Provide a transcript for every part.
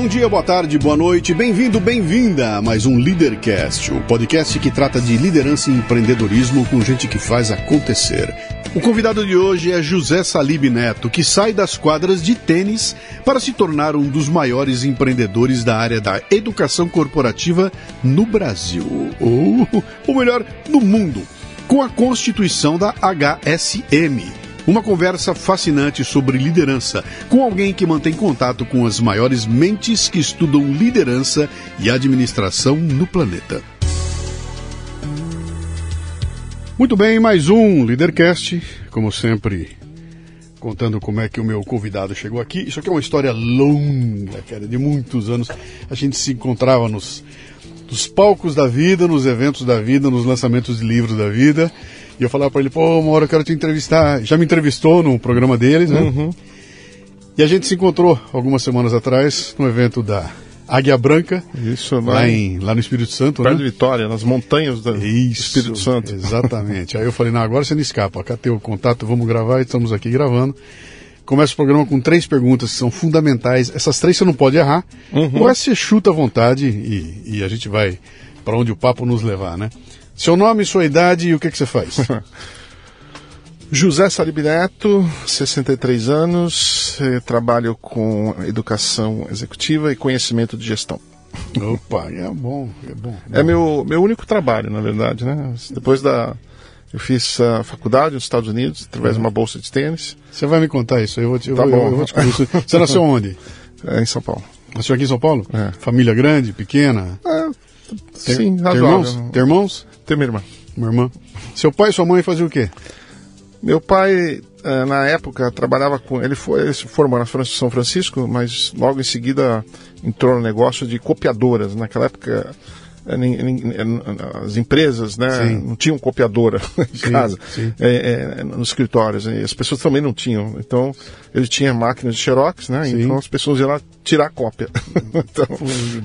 Bom dia, boa tarde, boa noite, bem-vindo, bem-vinda a mais um Leadercast, o podcast que trata de liderança e empreendedorismo com gente que faz acontecer. O convidado de hoje é José Salib Neto, que sai das quadras de tênis para se tornar um dos maiores empreendedores da área da educação corporativa no Brasil, ou, ou melhor, no mundo, com a constituição da HSM uma conversa fascinante sobre liderança, com alguém que mantém contato com as maiores mentes que estudam liderança e administração no planeta. Muito bem, mais um Leadercast, como sempre, contando como é que o meu convidado chegou aqui. Isso aqui é uma história longa, cara, de muitos anos. A gente se encontrava nos, nos palcos da vida, nos eventos da vida, nos lançamentos de livros da vida. E eu falava para ele, pô, uma hora eu quero te entrevistar. Já me entrevistou no programa deles, né? Uhum. E a gente se encontrou algumas semanas atrás no evento da Águia Branca. Isso, lá, lá, em, lá no Espírito Santo, Perto né? de Vitória, nas montanhas do Isso, Espírito Santo. Exatamente. Aí eu falei, não, agora você não escapa. Cá tem o contato, vamos gravar, estamos aqui gravando. Começa o programa com três perguntas que são fundamentais. Essas três você não pode errar. Uhum. O resto você chuta à vontade e, e a gente vai para onde o papo nos levar, né? Seu nome, sua idade e o que, que você faz? José Salib Neto, 63 anos, eh, trabalho com educação executiva e conhecimento de gestão. Opa, é bom, é bom. É, meu, meu único trabalho, na verdade, né? Depois da. Eu fiz a faculdade nos Estados Unidos, através de uma bolsa de tênis. Você vai me contar isso, eu vou te, tá bom. Eu, eu vou te Você nasceu onde? É, em São Paulo. Nasceu aqui em São Paulo? É. Família grande, pequena? É, sim, tem razoável. irmãos? Tem irmãos? Tem minha irmã. Uma irmã. Seu pai e sua mãe faziam o quê? Meu pai, eh, na época, trabalhava com. Ele, foi, ele se formou na São Francisco, mas logo em seguida entrou no negócio de copiadoras. Naquela época, eh, as empresas né, Sim. não tinham copiadora em Sim, casa, sim. eh, eh, nos escritórios. E as pessoas também não tinham. Então, ele tinha máquinas de xerox, né? Então as pessoas iam lá tirar cópia. então,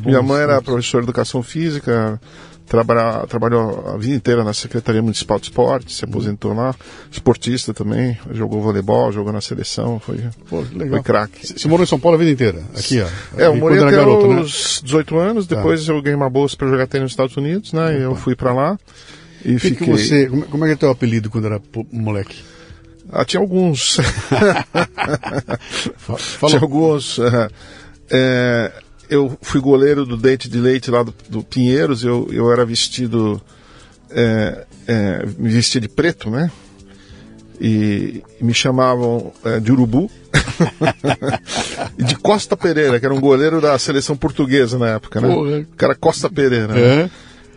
minha mãe era professora de educação física, trabalha, trabalhou a vida inteira na Secretaria Municipal de Esporte, se aposentou lá, esportista também, jogou voleibol, jogou na seleção, foi, Pô, foi craque. Você morou em São Paulo a vida inteira? Aqui, ó. É, eu morei até garoto, né? os 18 anos, depois eu ganhei uma bolsa para jogar tênis nos Estados Unidos, né? E eu fui para lá e que, fiquei... que você. Como, como é que é teu apelido quando era moleque? Ah, tinha alguns. Fa- tinha alguns. eh, eu fui goleiro do Dente de Leite lá do, do Pinheiros, eu, eu era vestido. eh, eh, me vestia de preto, né? E, e me chamavam é, de urubu. e de Costa Pereira, que era um goleiro da seleção portuguesa na época, né? Porra. O cara Costa Pereira. né? É,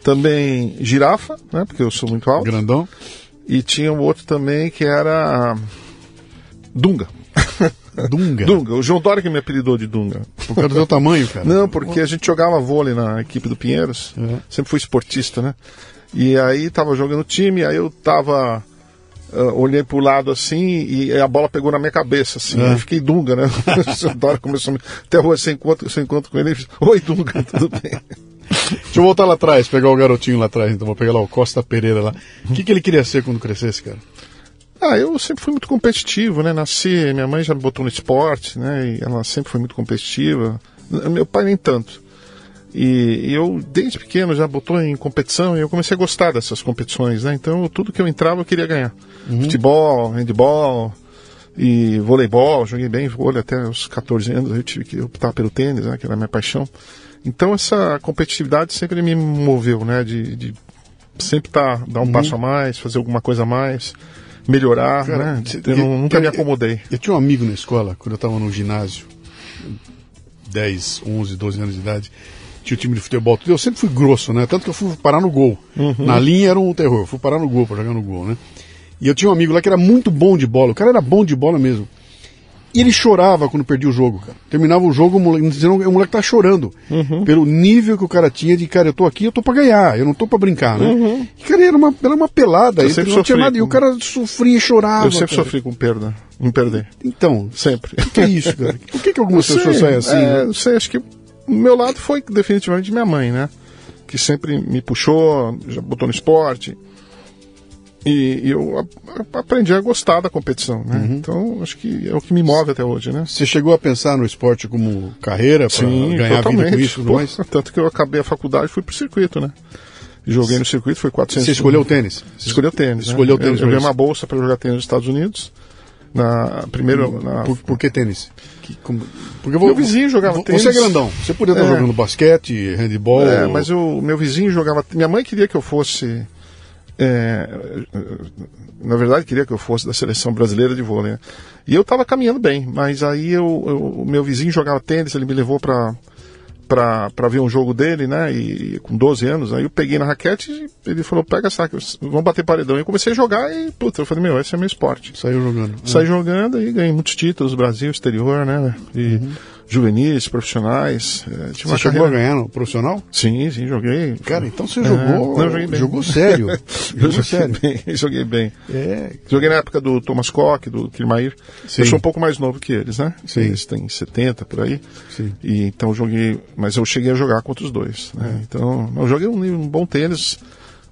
Também girafa, né? Porque eu sou muito alto. grandão. E tinha um outro também que era Dunga. Dunga. Dunga. O João Dória que me apelidou de Dunga. Por causa do teu tamanho, cara. Não, porque a gente jogava vôlei na equipe do Pinheiros. É. Sempre fui esportista, né? E aí tava jogando time, aí eu tava. ah, olhei pro lado assim e a bola pegou na minha cabeça, assim. É. Aí fiquei Dunga, né? o seu Dória começou a me. Até hoje você encontra, você encontra com ele e diz, Oi, Dunga, tudo bem? Deixa eu voltar lá atrás, pegar o garotinho lá atrás, então vou pegar lá o Costa Pereira lá. O que, que ele queria ser quando crescesse, cara? Ah, eu sempre fui muito competitivo, né? Nasci, minha mãe já me botou no esporte, né? E ela sempre foi muito competitiva. Meu pai nem tanto. E, e eu, desde pequeno, já botou em competição e eu comecei a gostar dessas competições, né? Então, tudo que eu entrava eu queria ganhar. Futebol, handball e voleibol. Joguei bem vôlei até os 14 anos. Eu tive que optar pelo tênis, né? Que era a minha paixão. Então, essa competitividade sempre me moveu, né? De, de sempre tá, dar um passo a mais, fazer alguma coisa a mais, melhorar, Cara, né? Eu, eu- nunca me eu- acomodei. Eu tinha um amigo na escola, quando eu estava no ginásio, 10, 11, 12 anos de idade, tinha o time de futebol, eu sempre fui grosso, né? Tanto que eu fui parar no gol. Na linha era um terror, eu fui parar no gol para jogar no gol, né? E eu tinha um amigo lá que era muito bom de bola, o cara era bom de bola mesmo. E ele chorava quando perdia o jogo, cara. Terminava o jogo, o moleque, o moleque tá chorando. Pelo nível que o cara tinha de, cara, eu tô aqui, eu tô pra ganhar, eu não tô pra brincar, né? E, cara, era uma, era uma pelada, Eu ele sempre não tinha sofri nada, e o com- cara sofria e chorava. eu sempre cara. sofri com perda, em perder. Então, Sempre. o que é isso, cara? Por que, que algumas Não pessoas sei, saem assim? é, né? não sei, acho que o meu lado foi definitivamente minha mãe, né? Que sempre me puxou, já botou no esporte. E, e eu a- a- aprendi a gostar da competição, né? Uhum. Então, acho que é o que me move até hoje, né? Você chegou a pensar no esporte como carreira para ganhar vida com isso Pô, mais? Tanto que eu acabei a faculdade e fui pro circuito, né? Joguei no circuito, foi 400... Você escolheu o tênis? Você escolheu tênis, né? Escolheu o tênis Eu, ganhei uma bolsa para jogar tênis nos Estados Unidos. Na, primeiro, na, Por, por que tênis? Que- como- porque eu vou, Meu vizinho jogava tênis. Você é grandão. Você podia estar É. jogando basquete, handball. É, mas o meu vizinho jogava. Minha mãe queria que eu fosse. É, na verdade, queria que eu fosse da seleção brasileira de vôlei. né? E eu estava caminhando bem, mas aí eu, eu- o meu vizinho jogava tênis, ele me levou para para ver um jogo dele, né? E com 12 anos, aí eu peguei na raquete e ele falou: pega essa, vamos bater paredão. E eu comecei a jogar e, puta, eu falei: meu, esse é meu esporte. Saiu jogando. Saí jogando e ganhei muitos títulos, Brasil, exterior, né? E juvenis, profissionais. é, Uhum. Você chegou a ganhar no profissional? Sim, sim, joguei. Cara, então você É, jogou. não, eu joguei bem. Jogou sério. Jogou joguei sério. bem, joguei bem. É. Joguei na época do Thomas Koch, do Kirmair. Sim. Eu sou um pouco mais novo que eles, né? Sim. Eles têm 70 por aí. Sim. E então joguei, mas eu cheguei a jogar contra os dois. É. Né? Então eu joguei um, um bom tênis,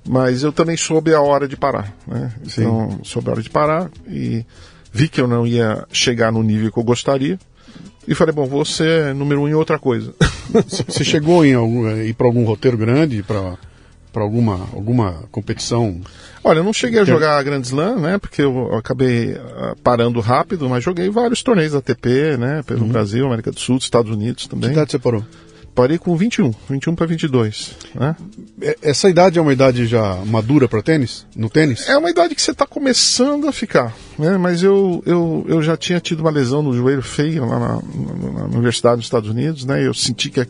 mas eu também soube a hora de parar. Né? Então soube a hora de parar e vi que eu não ia chegar no nível que eu gostaria. E falei, bom, vou ser número um em outra coisa. Você chegou em algum, a ir para algum roteiro grande, para para alguma alguma competição? Olha, eu não cheguei a jogar a Grand Slam, né? Porque eu acabei ah, parando rápido, mas joguei vários torneios da ATP, né? Pelo Brasil, América do Sul, Estados Unidos Que também. idade você parou? Parei com 21, 21 para 22, né? É- Essa idade é uma idade já madura para tênis? No tênis? É uma idade que você está começando a ficar, né? Mas eu, eu, eu já tinha tido uma lesão no joelho feia lá na, na- na universidade dos Estados Unidos, né? Eu senti que,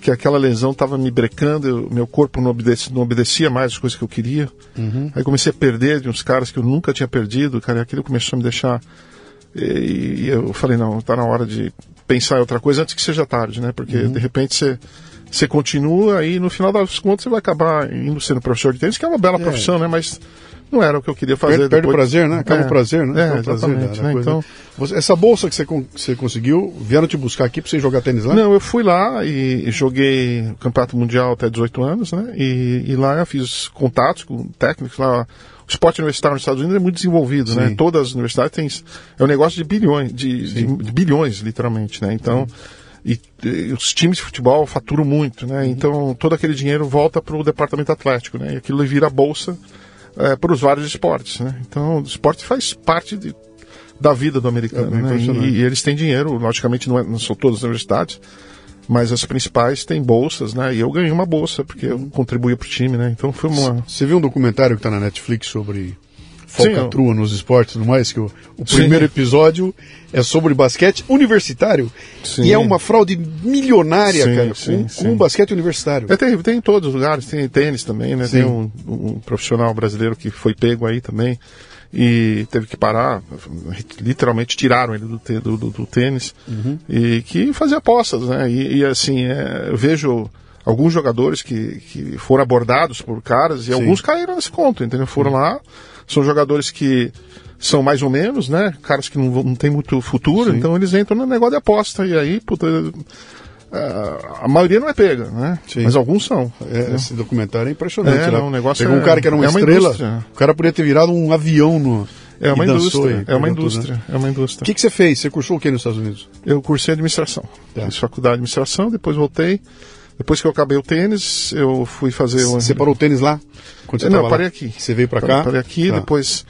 que aquela lesão estava me brecando, eu- meu corpo não obedecia, não obedecia mais as coisas que eu queria. Aí comecei a perder de uns caras que eu nunca tinha perdido, cara, e aquilo começou a me deixar. E, e eu falei, não, está na hora de pensar em outra coisa antes que seja tarde, né? Porque de repente você. Você continua e no final das contas você vai acabar indo sendo professor de tênis, que é uma bela profissão, né? Mas não era o que eu queria fazer. Perde, perde o prazer, né? Acaba É, o prazer, né? É, prazer da- exatamente. da né? coisa. Então, Você- essa bolsa que você, você conseguiu, vieram te buscar aqui para você jogar tênis lá? não, eu fui lá e joguei o Campeonato Mundial até 18 anos, né? E, e lá eu fiz contatos com técnicos lá. O esporte universitário nos Estados Unidos é muito desenvolvido, Sim. né? Todas as universidades têm. É um negócio de bilhões, de, de- de bilhões, literalmente, né? Então. E, e os times de futebol faturam muito, né? Então todo aquele dinheiro volta para o departamento atlético, né? E aquilo vira bolsa para os vários esportes, né? Então o esporte faz parte de- da vida do americano, É né? E, e eles têm dinheiro, logicamente não, é- não são todas as universidades, mas as principais têm bolsas, né? E eu ganhei uma bolsa porque eu contribuía para o time, né? Então foi uma Você viu um documentário que está na Netflix sobre falcatrua nos esportes e tudo mais, que o, o primeiro episódio é sobre basquete universitário. Sim. E é uma fraude milionária, Sim, cara, sim, com, com basquete universitário. É, tem, tem em todos os lugares, tem tênis também, né? Tem um, um profissional brasileiro que foi pego aí também e teve que parar, literalmente tiraram ele do, do, do- do tênis e que fazia apostas, né? E, e, assim, é, eu vejo alguns jogadores que, que foram abordados por caras e alguns caíram nesse conto, entendeu? Foram lá, são jogadores que são mais ou menos, né? Caras que não, não tem muito futuro, então eles entram no negócio de aposta e aí, puta, a- a maioria não é pega, né? Sim. Mas alguns são. É, esse documentário é impressionante. É, né? não, o negócio Pegou é- um cara que era uma é uma estrela, indústria. o cara podia ter virado um avião no. É uma indústria, é uma tudo, indústria, né? é uma O indústria. que, que você fez? Você cursou o que nos Estados Unidos? Eu cursei administração, Tá. fiz faculdade de administração, depois voltei. Depois que eu acabei o tênis, eu fui fazer. Você parou o tênis lá? Quando você Não, eu parei lá? aqui. Você veio Parei- cá? Parei aqui, Tá. depois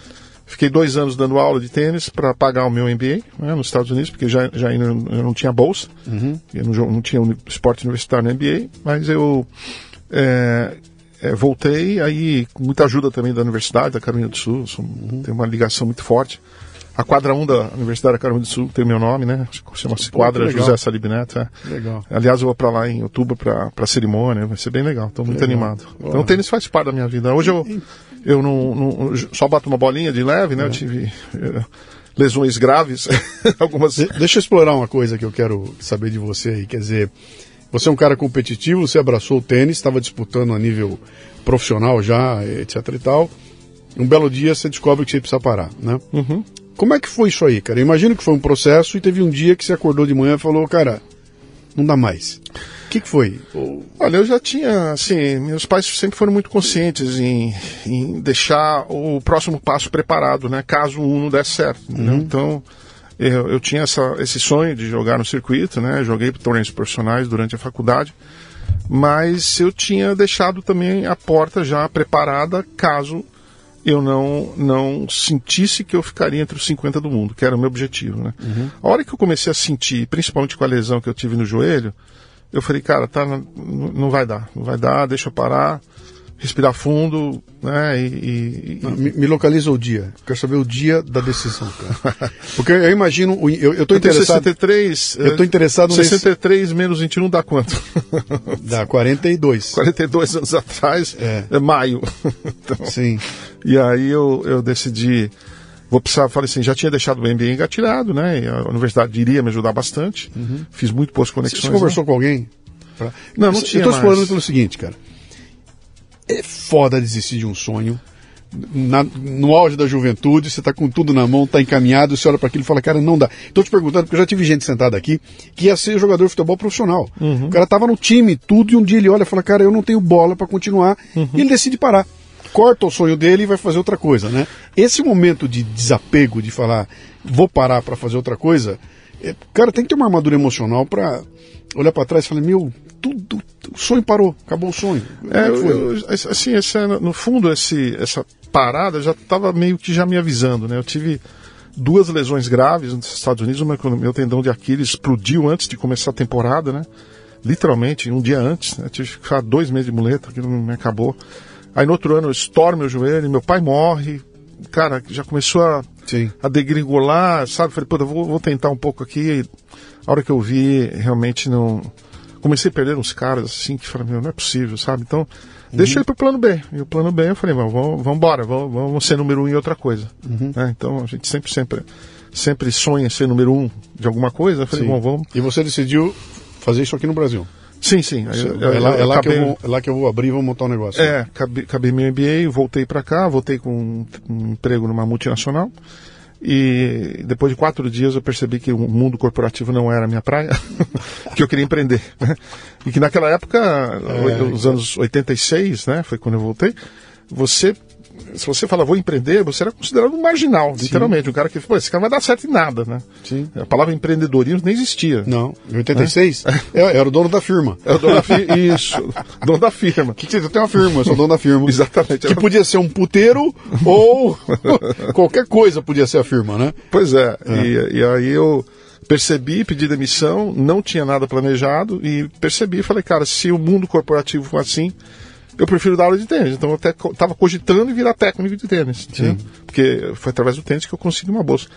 fiquei dois anos dando aula de tênis para pagar o meu MBA né, nos Estados Unidos, porque já, já ainda não- eu não tinha bolsa, Uhum. eu não, não tinha uni- esporte universitário no MBA, mas eu é, é, voltei aí com muita ajuda também da Universidade da Carolina do Sul, sou- Uhum. tem uma ligação muito forte. A quadra 1 da Universidade da Carolina do Sul tem meu nome, né? Chama-se Quadra. José Salib Neto. é. Legal. Aliás, eu vou para lá em outubro para a cerimônia, vai ser bem legal, estou muito Legal. animado. Boa. Então o tênis faz parte da minha vida. Hoje eu, eu não, não- só bato uma bolinha de leve, né? Eu tive eh, lesões graves, algumas. De- deixa eu explorar uma coisa que eu quero saber de você aí. Quer dizer, você é um cara competitivo, você abraçou o tênis, estava disputando a nível profissional já, etc e tal. Um belo dia você descobre que você precisa parar, né? Uhum. Como é que foi isso aí, cara? Eu imagino que foi um processo e teve um dia que você acordou de manhã e falou, cara, não dá mais. Que, que foi? Olha, eu já tinha, assim, meus pais sempre foram muito conscientes em, em deixar o próximo passo preparado, né? Caso um não desse certo, entendeu? Então, eu, eu tinha essa, esse sonho de jogar no circuito, né? Joguei torneios profissionais durante a faculdade, mas eu tinha deixado também a porta já preparada caso eu não não sentisse que eu ficaria entre os 50 do mundo, que era o meu objetivo, né? A hora que eu comecei a sentir, principalmente com a lesão que eu tive no joelho, eu falei, cara, tá, não, vai dar, não vai dar, deixa eu parar, respirar fundo, né? E, e- e- Me, me localiza o dia. Quero saber o dia da decisão, cara. Porque eu imagino, eu, eu tô eu interessado. 63. Eu tô eh, interessado nesse- 63 menos 21 dá quanto? Dá 42. 42 anos atrás, É. é, maio. Então, Sim. E aí eu, eu decidi, vou precisar, falei assim, já tinha deixado o MBA engatilhado, né? E a universidade iria me ajudar bastante. Fiz muito boas conexões. você né? conversou com alguém? Pra- Não, não Eu tinha tô mais. explorando pelo seguinte, cara. É foda desistir de um sonho. Na- no auge da juventude, você tá com tudo na mão, tá encaminhado, você olha para aquilo e fala, cara, não dá. Tô te perguntando, porque eu já tive gente sentada aqui que ia ser jogador de futebol profissional. Uhum. O cara tava no time, tudo, e um dia ele olha e fala, cara, eu não tenho bola para continuar, Uhum. e ele decide parar. Corta o sonho dele e vai fazer outra coisa, né? Esse momento de desapego, de falar, vou parar para fazer outra coisa, é, cara, tem que ter uma armadura emocional para olhar para trás e falar, meu, tudo, o sonho parou, acabou o sonho. É, é eu- eu- assim, esse, no fundo, esse, essa parada já estava meio que já me avisando, né? Eu tive duas lesões graves nos Estados Unidos, uma que o meu tendão de Aquiles explodiu antes de começar a temporada, né? Literalmente, um dia antes, né? Tive que ficar dois meses de muleta, aquilo me acabou. Aí no outro ano eu estouro meu joelho, meu pai morre, cara, já começou a, Sim. a degringolar, sabe? Falei, pô, eu vou, vou tentar um pouco aqui. A hora que eu vi, realmente não. Comecei a perder uns caras assim que falei, meu, não é possível, sabe? Então, deixa eu ir pro plano B. E o plano B eu falei, vamos, vamos, embora, vamos, vamos ser número um em outra coisa. né? Então a gente sempre, sempre, sempre sonha ser número um de alguma coisa. Eu falei, Sim. bom, vamos. E você decidiu fazer isso aqui no Brasil. Sim, sim. Eu- é, lá, é lá que eu acabei- vou, é lá que eu vou abrir e vou montar um negócio. É, acabei, acabei meu MBA, voltei para cá, voltei com um, um emprego numa multinacional. E depois de quatro dias eu percebi que o mundo corporativo não era a minha praia, que eu queria empreender. né? E que naquela época, É, os anos 86, né, foi quando eu voltei, você, se você fala vou empreender, você era considerado um marginal, literalmente. Um cara que, pô, esse cara não vai dar certo em nada, né? Sim. A palavra empreendedorismo nem existia. Não, em 86, eu era o dono da firma. É o dono da firma. Isso, dono da firma. Que, que você tem uma firma? Eu sou dono da firma. Exatamente. Que podia ser um puteiro ou qualquer coisa podia ser a firma, né? Pois é, E, e aí eu percebi, pedi demissão, não tinha nada planejado e percebi e falei, cara, se o mundo corporativo for assim, eu prefiro dar aula de tênis. Então eu até estava cogitando em virar técnico de tênis. Né? Porque foi através do tênis que eu consegui uma bolsa.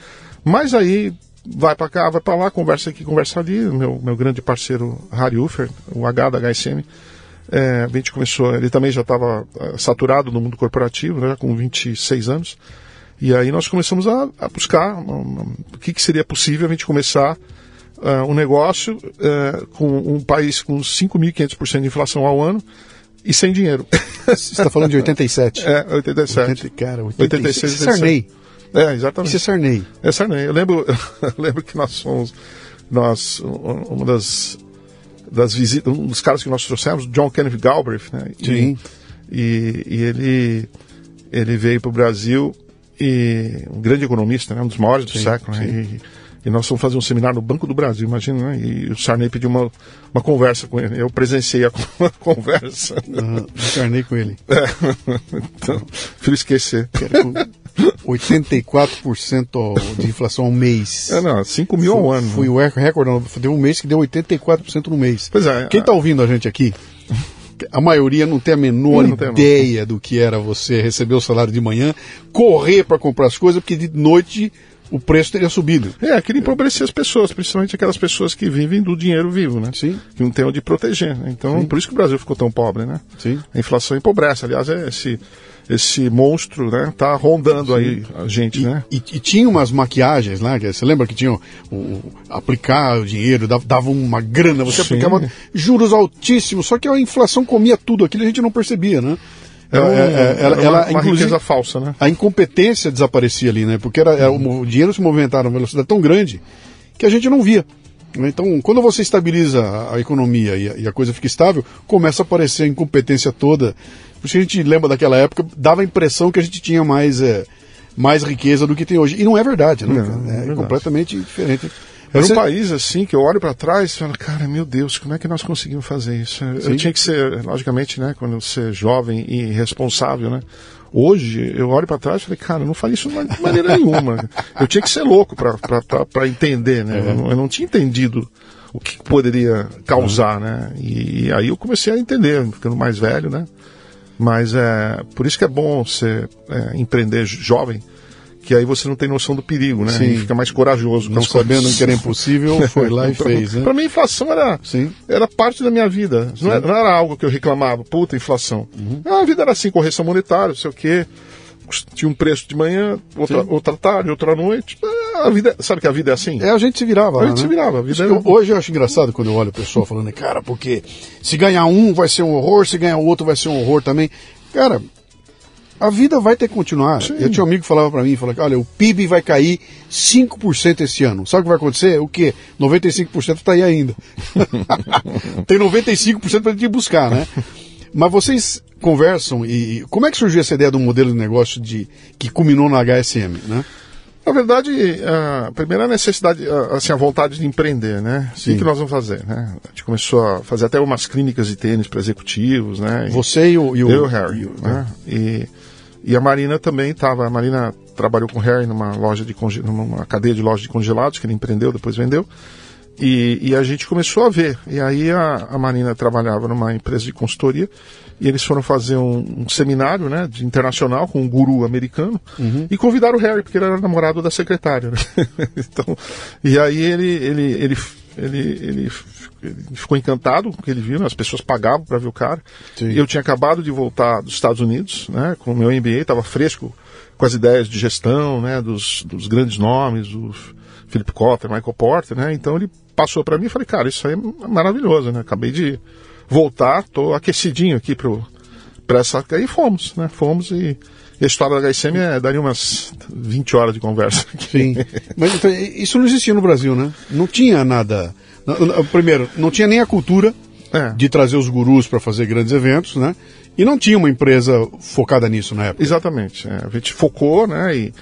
Mas aí vai para cá, vai para lá, conversa aqui, conversa ali. Meu, meu grande parceiro Harry Ufer, o H da HSM, é, a gente começou, ele também já estava é, saturado no mundo corporativo, né, com 26 anos. E aí nós começamos a, a buscar um, um, o que, que, seria possível a gente começar uh, um negócio uh, com um país com 5.500% de inflação ao ano e sem dinheiro. Você está falando de 87? É, 87. 80, cara, 86. 86 Sarney. É, exatamente. Isso é Sarney. É Sarney. Eu lembro, eu lembro que nós fomos, nós, uma das, das visitas, um dos caras que nós trouxemos, John Kenneth Galbraith, né? Sim. E, e ele, ele veio para o Brasil e um grande economista, né? um dos maiores do sim, século, né? E, e, nós fomos fazer um seminário no Banco do Brasil, imagina, né? E o Sarney pediu uma, uma conversa com ele. Eu presenciei a, a conversa. Uhum, Sarney com ele. É. então, prefiro esquecer. 84% de inflação ao mês. É, não, 5 mil ao ano. Foi o recorde, deu um mês que deu 84% no mês. Pois é. Quem está ouvindo a gente aqui, a maioria não tem a menor ideia do que era você receber o salário de manhã, correr para comprar as coisas, porque de noite o preço teria subido. É, queria empobrecer as pessoas, principalmente aquelas pessoas que vivem do dinheiro vivo, né? Sim. Que não tem onde proteger. Né? Então, Sim. por isso que o Brasil ficou tão pobre, né? Sim. A inflação empobrece. Aliás, é esse esse monstro, né? Tá rondando Sim. aí a gente, e, né? E, e, tinha umas maquiagens lá, você lembra que tinha o, o aplicar o dinheiro, dava, dava uma grana, você Sim. aplicava juros altíssimos, só que a inflação comia tudo aquilo a gente não percebia, né? É, é, é, ela, ela, uma, uma riqueza falsa, né? A incompetência desaparecia ali, né? Porque era, era o dinheiro se movimentava numa velocidade tão grande que a gente não via. Então, quando você estabiliza a, economia e a, e a, coisa fica estável, começa a aparecer a incompetência toda. Por isso a gente lembra daquela época, dava a impressão que a gente tinha mais, é, mais riqueza do que tem hoje. E não é verdade, né? Não, é, é completamente diferente. Era Você... um país assim que eu olho para trás e falo, cara, meu Deus, como é que nós conseguimos fazer isso? Sim. Eu tinha que ser, logicamente, né, quando você é jovem e responsável, né? Hoje, eu olho para trás e falei, cara, eu não falei isso de maneira nenhuma. Eu tinha que ser louco para entender, né? É. Eu, não, eu, não, tinha entendido o que poderia causar, né? E, e, aí eu comecei a entender, ficando mais velho, né? Mas é por isso que é bom você é, empreender jovem, que aí você não tem noção do perigo, né? Sim. E fica mais corajoso. Não sabendo que era impossível, foi lá e fez, né? Para mim, inflação era, Sim. era parte da minha vida. Não era, não era, algo que eu reclamava, puta, inflação. Uhum. A vida era assim, correção monetária, não sei o quê. Tinha um preço de manhã, outra, outra tarde, outra noite. A vida, sabe que a vida é assim? É, a gente se virava. A gente né? se virava. Era... eu, hoje eu acho engraçado quando eu olho o pessoal falando, cara, porque se ganhar um vai ser um horror, se ganhar o outro vai ser um horror também. Cara, a vida vai ter que continuar. Sim. Eu tinha um amigo que falava para mim, falava, olha, o PIB vai cair 5% esse ano. Sabe o que vai acontecer? O quê? 95% está aí ainda. Tem 95% para a gente buscar, né? Mas vocês conversam e como é que surgiu essa ideia do modelo de negócio de que culminou na HSM, né? Na verdade, a primeira necessidade, assim, a vontade de empreender, né? Sim. O que nós vamos fazer, né? A gente começou a fazer até umas clínicas de tênis para executivos, né? Você e o, e o, eu, Harry, e o, né? E, e a Marina também estava. A Marina trabalhou com o Harry numa loja de numa cadeia de lojas de congelados que ele empreendeu, depois vendeu. E, e a gente começou a ver. E aí a, a Marina trabalhava numa empresa de consultoria e eles foram fazer um, um seminário né, de internacional com um guru americano uhum. e convidaram o Harry, porque ele era namorado da secretária. Né? então, e aí ele, ele, ele, ele, ele, ele ficou encantado com o que ele viu, né? as pessoas pagavam para ver o cara. Sim. Eu tinha acabado de voltar dos Estados Unidos, né, com o meu MBA, estava fresco com as ideias de gestão, né, dos, dos grandes nomes, o Philip Kotler, Michael Porter, né, então ele passou para mim e falei, cara, isso aí é maravilhoso, né, acabei de voltar, tô aquecidinho aqui para essa. Aí fomos, né? Fomos e. E a história da HSM é, daria umas 20 horas de conversa. Sim. Mas então, isso não existia no Brasil, né? Não tinha nada. Primeiro, não tinha nem a cultura é. de trazer os gurus para fazer grandes eventos, né? E não tinha uma empresa focada nisso na época. Exatamente. É. A gente focou, né? E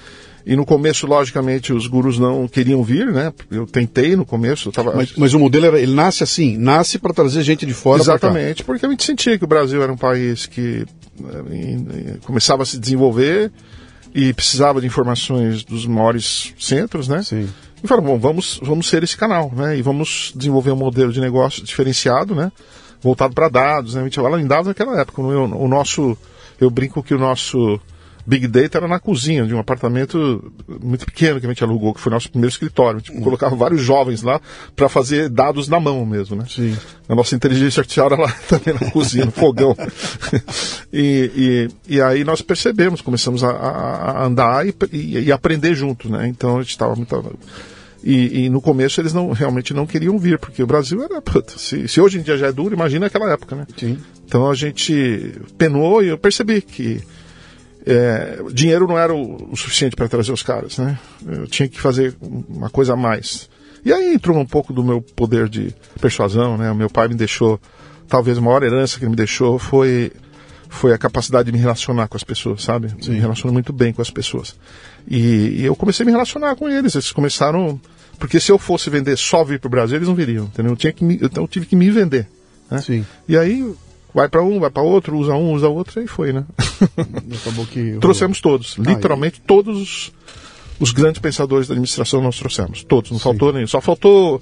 e no começo, logicamente, os gurus não queriam vir, né? Eu tentei no começo. Tava... Mas, mas, o modelo era, ele nasce assim, nasce para trazer gente de fora Exatamente, porque a gente sentia que o Brasil era um país que eh, começava a se desenvolver e precisava de informações dos maiores centros, né? Sim. E falaram, bom, vamos, vamos ser esse canal, né? E vamos desenvolver um modelo de negócio diferenciado, né? voltado para dados, né? A gente em dados naquela época. O, o nosso, eu brinco que o nosso Big Data era na cozinha de um apartamento muito pequeno que a gente alugou, que foi nosso primeiro escritório. A gente colocava vários jovens lá para fazer dados na mão mesmo, né? Sim. A nossa inteligência artificial era lá também na cozinha, no fogão. e, e, e, aí nós percebemos, começamos a, a andar e, e, e, aprender junto, né? Então a gente estava muito... E, e, no começo eles não realmente não queriam vir, porque o Brasil era. Puta, se, se, hoje em dia já é duro, imagina aquela época, né? Sim. Então a gente penou e eu percebi que é, dinheiro não era o, o suficiente para trazer os caras, né? Eu tinha que fazer uma coisa a mais. E aí entrou um pouco do meu poder de persuasão, né? O meu pai me deixou, talvez a maior herança que ele me deixou foi foi a capacidade de me relacionar com as pessoas, sabe? Sim. Me relaciono muito bem com as pessoas. E, e, eu comecei a me relacionar com eles. Eles começaram. Porque se eu fosse vender só vir para o Brasil, eles não viriam, entendeu? Eu, tinha que me, então eu tive que me vender. Né? Sim. E aí vai para um, vai para outro, usa um, usa outro, e foi, né? Acabou que. Trouxemos todos, ah, literalmente e... todos os, os, grandes pensadores da administração nós trouxemos. Todos, não Sim. faltou nenhum. Só faltou.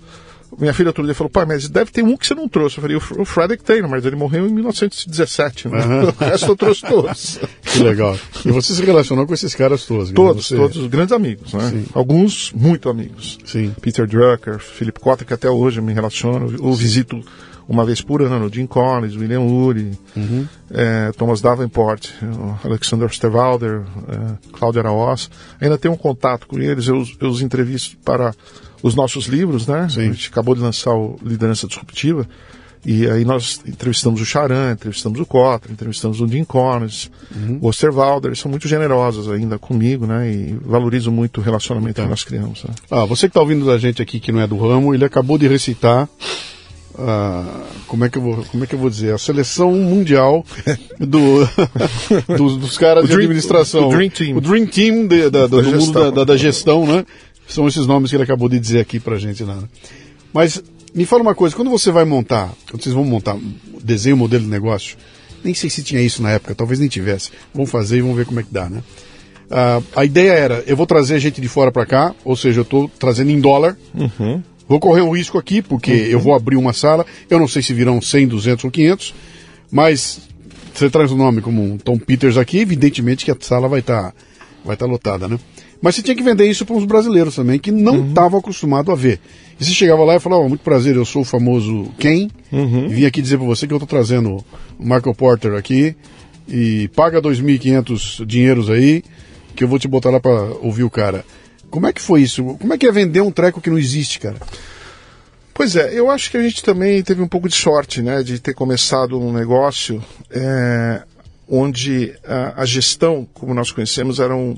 Minha filha outro dia falou, pai, mas deve ter um que você não trouxe. Eu falei, o Frederick Taylor, mas ele morreu em 1917, né? Uhum. O resto eu trouxe todos. que legal. E você se relacionou com esses caras todos? Todos, você... todos grandes amigos, né? Sim. Alguns muito amigos. Sim. Peter Drucker, Philip Cotter, que até hoje me relaciono, ou visito uma vez por ano, Jim Collins, William Ury, uhum. é, Thomas Davenport, Alexander Osterwalder, é, Cláudio Araoz. Ainda tenho um contato com eles, eu, eu os entrevisto para os nossos livros, né? Sim. A gente acabou de lançar o Liderança Disruptiva. E aí nós entrevistamos o Charan, entrevistamos o Cotter, entrevistamos o Jim Collins, uhum. o Osterwalder, eles são muito generosos ainda comigo, né? E valorizo muito o relacionamento então. que nós criamos. Né? Ah, você que está ouvindo da gente aqui que não é do ramo, ele acabou de recitar como é que eu vou como é que eu vou dizer? A seleção mundial do, dos, dos caras o de dream, administração. o, Dream Team. O Dream Team de, da, do, mundo da, da, da, gestão né? São esses nomes que ele acabou de dizer aqui pra gente lá né? mas me fala uma coisa quando você vai montar quando vocês vão montar desenho modelo de negócio nem sei se tinha isso na época talvez nem tivesse. Vamos fazer e vamos ver como é que dá né? Uh, a ideia era eu vou trazer gente de fora para cá ou seja eu estou trazendo em dólar. Uhum Vou correr um risco aqui, porque uhum. eu vou abrir uma sala, eu não sei se virão 100, 200 ou 500, mas você traz o um nome como um Tom Peters aqui, evidentemente que a sala vai estar tá, vai tá lotada, né? Mas você tinha que vender isso para os brasileiros também, que não estavam uhum. acostumados a ver. E você chegava lá e falava, oh, muito prazer, eu sou o famoso Ken, uhum. vim aqui dizer para você que eu estou trazendo o Michael Porter aqui, e paga 2.500 dinheiros aí, que eu vou te botar lá para ouvir o cara. Como é que foi isso? Como é que é vender um treco que não existe, cara? Pois é, eu acho que a gente também teve um pouco de sorte, né, de ter começado um negócio é, onde a, a, gestão, como nós conhecemos, era um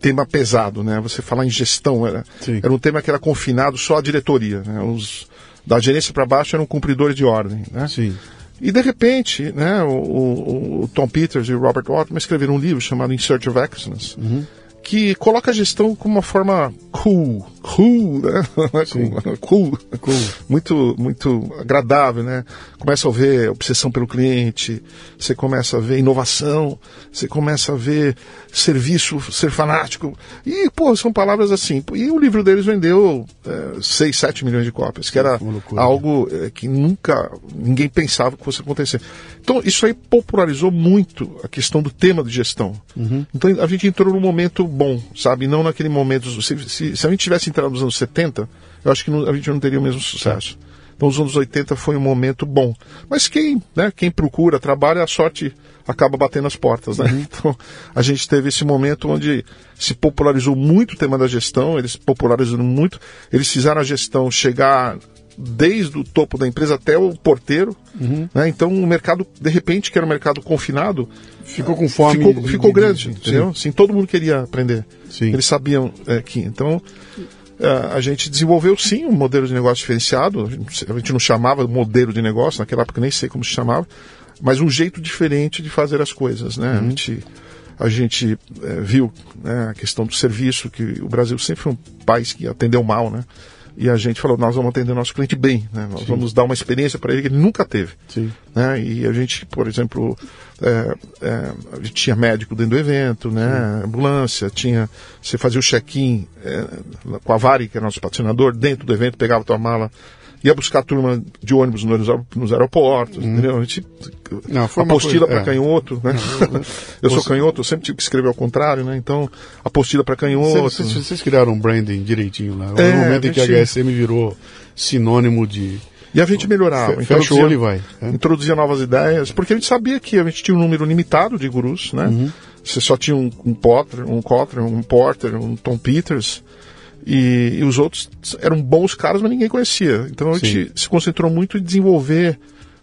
tema pesado, né? Você falar em gestão era, era um tema que era confinado só à diretoria, né? Os da gerência para baixo eram cumpridores de ordem, né? Sim. E de repente, né, o, o, o Tom Peters e o Robert Altman escreveram um livro chamado In Search of Excellence. Uhum que coloca a gestão como uma forma cool, cool, né? cool, cool, muito, muito agradável, né? Começa a ver obsessão pelo cliente, você começa a ver inovação, você começa a ver serviço, ser fanático. E, pô, são palavras assim. E o livro deles vendeu é, 6, 7 milhões de cópias, que era algo é, que nunca ninguém pensava que fosse acontecer. Então, isso aí popularizou muito a questão do tema de gestão. Uhum. Então, a gente entrou num momento bom, sabe? Não naquele momento. Se, se, se a gente tivesse entrado nos anos 70, eu acho que não, a gente não teria o mesmo sucesso. Então, os anos 80 foi um momento bom. Mas quem, né, quem procura, trabalha, a sorte acaba batendo as portas, né? Uhum. Então, a gente teve esse momento onde se popularizou muito o tema da gestão, eles popularizaram muito, eles fizeram a gestão chegar desde o topo da empresa até o porteiro, uhum. né? Então, o mercado, de repente, que era um mercado confinado, ficou com fome, ficou, ficou grande, entendeu? Sim. Todo mundo queria aprender. Sim. Eles sabiam é, que, então a gente desenvolveu sim um modelo de negócio diferenciado. A gente não chamava modelo de negócio, naquela época nem sei como se chamava, mas um jeito diferente de fazer as coisas, né? Uhum. A gente, a gente é, viu né, a questão do serviço, que o Brasil sempre foi um país que atendeu mal, né? E a gente falou, nós vamos atender o nosso cliente bem, né? Nós Sim. vamos dar uma experiência para ele que ele nunca teve. Sim. Né? E a gente, por exemplo, é, é, tinha médico dentro do evento, né? Ambulância, tinha. Você fazia o check-in é, com a Vari, que é nosso patrocinador, dentro do evento, pegava tua mala ia buscar turma de ônibus nos, aeroportos, Uhum. entendeu? A gente, Não, apostila para é. canhoto, né? eu sou Você- canhoto, eu sempre tive que escrever ao contrário, né? Então, apostila para canhoto. Vocês, vocês- criaram um branding direitinho lá. É, no momento em que a HSM virou sinônimo de. E a gente melhorava. Fe- fecha o introduzia- olho e vai, é. Introduzia novas ideias, porque a gente sabia que a gente tinha um número limitado de gurus, né? Uhum. Você só tinha um, um Potter, um Cotter, um Porter, um Tom Peters, e, e os outros eram bons caras, mas ninguém conhecia. Então a gente se concentrou muito em desenvolver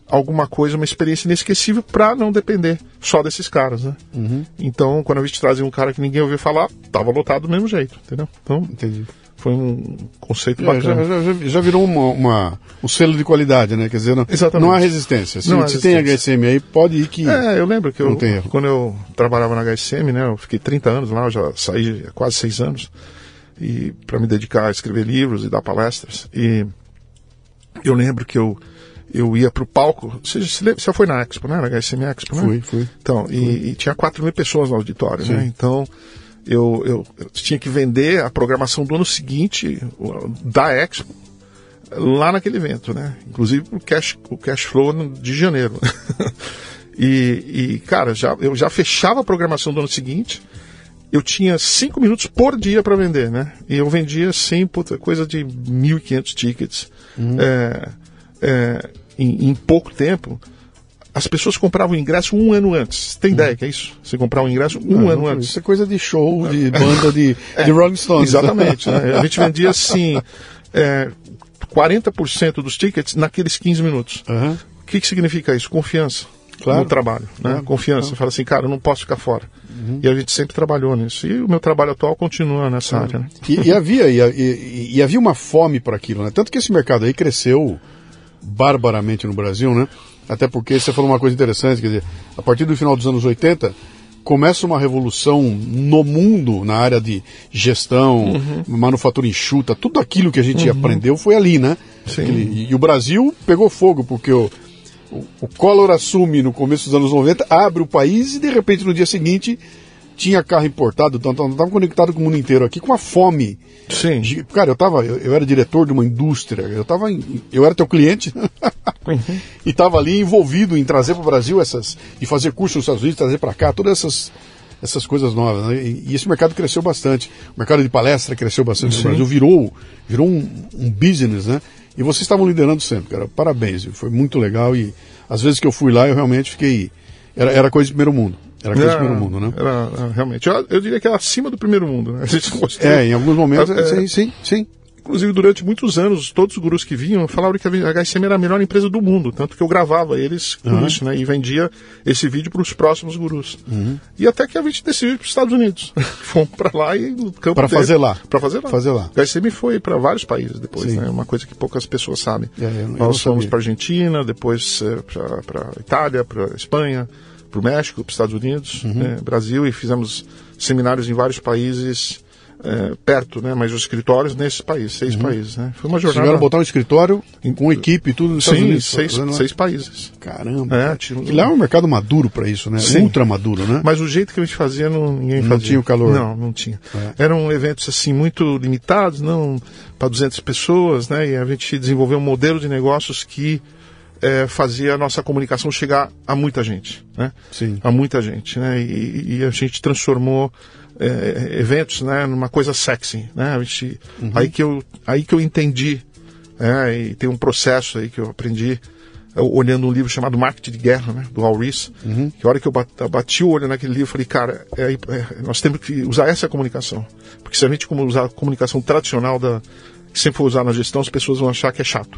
alguma coisa, uma experiência inesquecível para não depender só desses caras, né? Uhum. Então, quando a gente trazia um cara que ninguém ouvia falar, tava lotado do mesmo jeito, entendeu? Então, Entendi. foi um conceito É, bacana. já- já- já virou uma, uma- um selo de qualidade, né? Quer dizer, não, Exatamente. não há resistência. Se, Não há se tem resistência. HSM aí, pode ir que. É, eu lembro que eu, tem quando eu trabalhava na HSM, né, eu fiquei 30 anos lá, eu já saí há quase seis anos, e para me dedicar a escrever livros e dar palestras. E eu lembro que eu, eu ia para o palco, você, você foi na Expo, né, na HSM Expo, né? Fui, fui. Então, e, e tinha 4 mil pessoas no auditório, Sim. né? Então, eu, eu, eu tinha que vender a programação do ano seguinte da Expo lá naquele evento, né? Inclusive o cash, o cash flow de janeiro. e, e, cara, já, eu já fechava a programação do ano seguinte. Eu tinha cinco minutos por dia para vender, né? E eu vendia, assim, puta, coisa de 1.500 tickets. É, é, em, em pouco tempo, as pessoas compravam o ingresso um ano antes. Tem ideia que é isso? Você comprar um ingresso um Não, ano não, antes. Isso é coisa de show, de banda de, de Rolling Stones. Exatamente. né? A gente vendia assim é, 40% dos tickets naqueles 15 minutos. O que, que significa isso? Confiança Claro. no trabalho. Né? Claro, Confiança. Você fala assim, cara, eu não posso ficar fora. E a gente sempre trabalhou nisso. E o meu trabalho atual continua nessa área. Né? E, e havia, e, e- e havia uma fome para aquilo, né? Tanto que esse mercado aí cresceu barbaramente no Brasil, né? Até porque você falou uma coisa interessante, quer dizer, a partir do final dos anos 80 começa uma revolução no mundo na área de gestão, manufatura enxuta, tudo aquilo que a gente aprendeu foi ali, né? Aquele- e, o Brasil pegou fogo, porque o, o, o Collor assume no começo dos anos 90, abre o país e de repente no dia seguinte tinha carro importado, então estava conectado com o mundo inteiro aqui com a fome. Sim. Gi- Cara, eu tava, eu, eu era diretor de uma indústria, eu tava em- eu era teu cliente e estava ali envolvido em trazer para o Brasil essas e fazer curso nos Estados Unidos, trazer para cá todas essas essas coisas novas. né? E, e esse mercado cresceu bastante. O mercado de palestra cresceu bastante Sim. no Brasil, virou virou um, um business, né? E vocês estavam liderando sempre, cara. Parabéns, foi muito legal e às vezes que eu fui lá eu realmente fiquei era, era coisa de primeiro mundo. Era coisa de primeiro mundo, né? Era, era, realmente. Eu, eu diria que era acima do primeiro mundo. Né? A gente mostrou. É, em alguns momentos, É, sim, sim, sim. Inclusive, durante muitos anos, todos os gurus que vinham falavam que a HSM era a melhor empresa do mundo. Tanto que eu gravava eles com Uhum. isso, né? E vendia esse vídeo para os próximos gurus. E até que a gente decidiu para os Estados Unidos. Fomos para lá e no campo dele- fazer lá. Pra fazer lá. Fazer lá. A HSM foi para vários países depois, Sim. né? Uma coisa que poucas pessoas sabem. É, eu não- eu Nós fomos para Argentina, depois para Itália, para Espanha, para o México, para os Estados Unidos, Uhum. né, Brasil e fizemos seminários em vários países eh, perto, né? Mas os escritórios nesses países, seis países, né? Foi uma Uhum. Jornada. chegaram a botar um escritório com equipe e tudo nos Sim, Unidos. seis, fazendo lá. seis países. Caramba. É, tinha- E lá é um mercado maduro para isso, né? Sim. Ultra maduro, né? Mas o jeito que a gente fazia, não, ninguém Não fazia. tinha o calor. Não, não tinha. É. Eram eventos assim muito limitados, não para 200 pessoas, né? E a gente desenvolveu um modelo de negócios que eh, fazia a nossa comunicação chegar a muita gente, né? Sim. A muita gente, né? E, e a gente transformou eh, eventos, né, numa coisa sexy, né? Gente, Uhum. aí que eu, aí que eu entendi, né? E tem um processo aí que eu aprendi eu, olhando um livro chamado Marketing de Guerra, né, do Al Ries, que a hora que eu bat- bati o olho naquele livro, eu falei, cara, é, é, nós temos que usar essa comunicação. Porque se a gente como usar a comunicação tradicional da, que sempre for usar na gestão, as pessoas vão achar que é chato.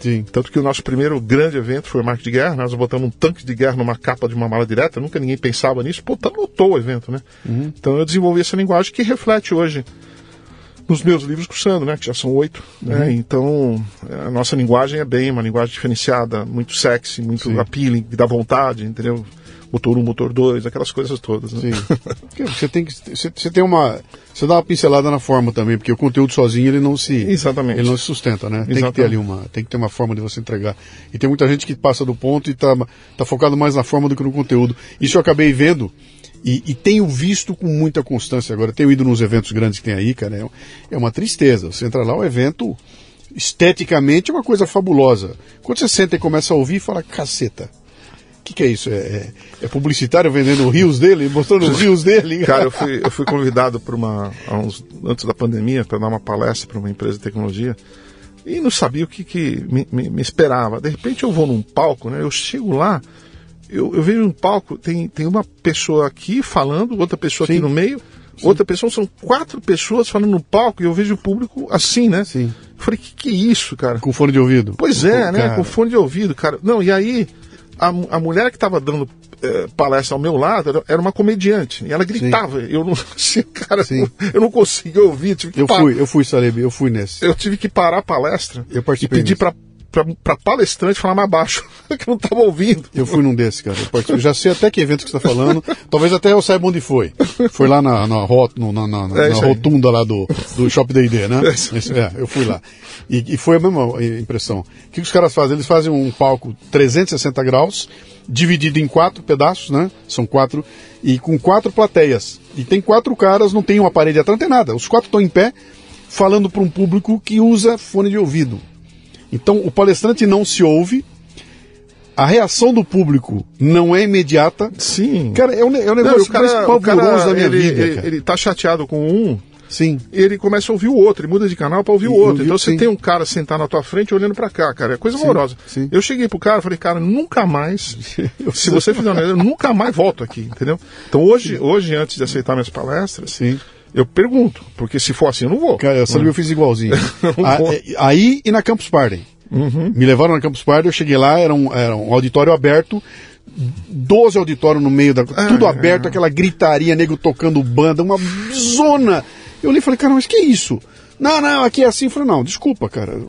Sim. Tanto que o nosso primeiro grande evento foi o Marketing de Guerra, nós botamos um tanque de guerra numa capa de uma mala direta, nunca ninguém pensava nisso, pô, tá, lotou o evento, né? Então eu desenvolvi essa linguagem que reflete hoje nos meus livros cursando, né? Que já são oito. Né? Então, a nossa linguagem é bem uma linguagem diferenciada, muito sexy, muito Sim. appealing, que dá vontade, entendeu? Motor 1, motor 2, aquelas coisas todas. Né? Sim. Você tem que você, você tem uma você dá uma pincelada na forma também, porque o conteúdo sozinho ele não se Exatamente. ele não se sustenta, né? Tem que ter ali uma tem que ter uma forma de você entregar. E tem muita gente que passa do ponto e tá tá focado mais na forma do que no conteúdo. Isso eu acabei vendo e, e tenho visto com muita constância agora. Tenho ido nos eventos grandes que tem aí, cara. É, é uma tristeza. Você entra lá, o evento esteticamente é uma coisa fabulosa. Quando você senta e começa a ouvir, fala, caceta. O que, que é isso? É, é, é publicitário vendendo rios dele, mostrando os rios dele? Cara, eu fui, eu fui convidado por uma, uns, antes da pandemia para dar uma palestra para uma empresa de tecnologia e não sabia o que, que me, me, me, esperava. De repente eu vou num palco, né? Eu chego lá, eu, eu vejo um palco, tem, tem uma pessoa aqui falando, outra pessoa Sim. aqui no meio, Sim. outra pessoa, são quatro pessoas falando no palco e eu vejo o público assim, né? Sim. Eu falei, que que é isso, cara? Com fone de ouvido. Pois é, né? Com fone de ouvido, cara. Não, e aí a, a mulher que estava dando é, palestra ao meu lado era uma comediante. E ela gritava. Sim. Eu não assim, cara, Sim. eu não conseguia ouvir. eu fui, eu fui, Saleb, eu fui nesse. Eu tive que parar a palestra eu e pedir para para palestrante falar mais baixo, que não estava ouvindo. Eu fui num desses, cara. Eu, já sei até que evento que você está falando. Talvez até eu saiba onde foi. Foi lá na, na, rot, no, na, na, é na rotunda lá do, do Shop D&D, né? É, é, eu fui lá. E, e, foi a mesma impressão. O que os caras fazem? Eles fazem um palco 360 graus, dividido em quatro pedaços, né? São quatro, e com quatro plateias. E tem quatro caras, não tem uma parede atrás, não tem nada. Os quatro estão em pé, falando para um público que usa fone de ouvido. Então o palestrante não se ouve, a reação do público não é imediata. Sim. Cara, é um, é um negócio não, o cara, mais pavoroso da minha ele, vida. Ele, ele tá chateado com um, Sim. ele começa a ouvir o outro, ele muda de canal para ouvir o outro. então você sim. tem um cara sentado na tua frente olhando para cá, cara. É coisa horrorosa. Sim. Eu cheguei pro cara e falei, cara, nunca mais, se você fizer uma eu nunca mais volto aqui, entendeu? Então hoje, hoje antes de aceitar minhas palestras, sim. Eu pergunto, porque se for assim eu não vou. Cara, eu sabia eu fiz igualzinho. aí e na Campus Party. Uhum. Me levaram na Campus Party, eu cheguei lá, era um, era um auditório aberto, 12 auditórios no meio da. Ah, tudo aberto, é. aquela gritaria, nego tocando banda, uma zona eu olhei e falei, cara, mas que é isso? Não, não, aqui é assim. Eu falei, não, desculpa, cara.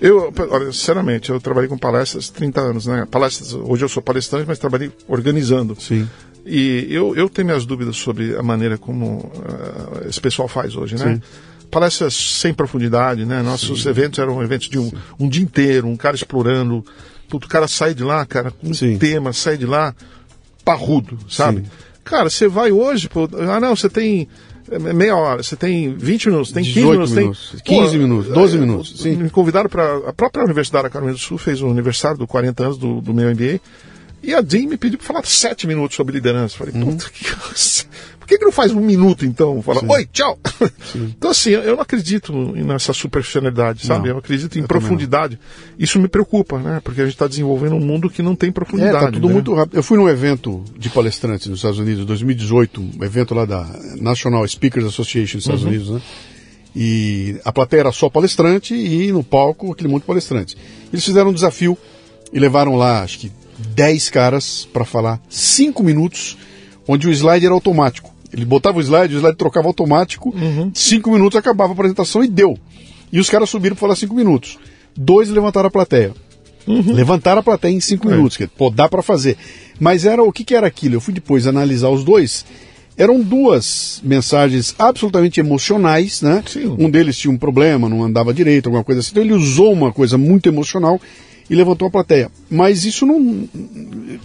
Eu, olha, sinceramente, eu trabalhei com palestras 30 anos, né? Palestras, hoje eu sou palestrante, mas trabalhei organizando. Sim. E eu, eu tenho minhas dúvidas sobre a maneira como uh, esse pessoal faz hoje, né? Sim. Palestras sem profundidade, né? Nossos Sim. eventos eram eventos de um, um, dia inteiro, um cara explorando. o cara sai de lá, cara, com um tema, sai de lá parrudo, sabe? Cara, você vai hoje, pô, ah não, você tem é, meia hora, você tem 20 minutos, tem 15 minutos, minutos, tem 15 Pô, minutos, 12 é, minutos. Sim. Me convidaram para a própria Universidade da Carolina do Sul fez o um aniversário do 40 anos do, do meu MBA. E a Dean me pediu para falar 7 minutos sobre liderança. Falei, uhum. puta que por que, que não faz um minuto então? Fala, Sim. oi, tchau. Sim. Então, assim, eu não acredito nessa superficialidade, sabe? Não, eu acredito em eu profundidade. Isso me preocupa, né? Porque a gente está desenvolvendo um mundo que não tem profundidade. É, tá tudo né? muito rápido. Eu fui num evento de palestrantes nos Estados Unidos, 2018, um evento lá da National Speakers Association dos Estados uhum. Unidos, né? E a plateia era só palestrante e no palco aquele monte de palestrante. Eles fizeram um desafio e levaram lá, acho que 10 caras para falar 5 minutos, onde o slide era automático. Ele botava o slide, o slide trocava automático, uhum. cinco minutos acabava a apresentação e deu. E os caras subiram para falar cinco minutos. Dois levantaram a plateia. Uhum. Levantaram a plateia em cinco é. minutos, que pô, dá para fazer. Mas era o que, que era aquilo? Eu fui depois analisar os dois. Eram duas mensagens absolutamente emocionais, né? Sim. Um deles tinha um problema, não andava direito, alguma coisa assim. Então ele usou uma coisa muito emocional e levantou a plateia. Mas isso não.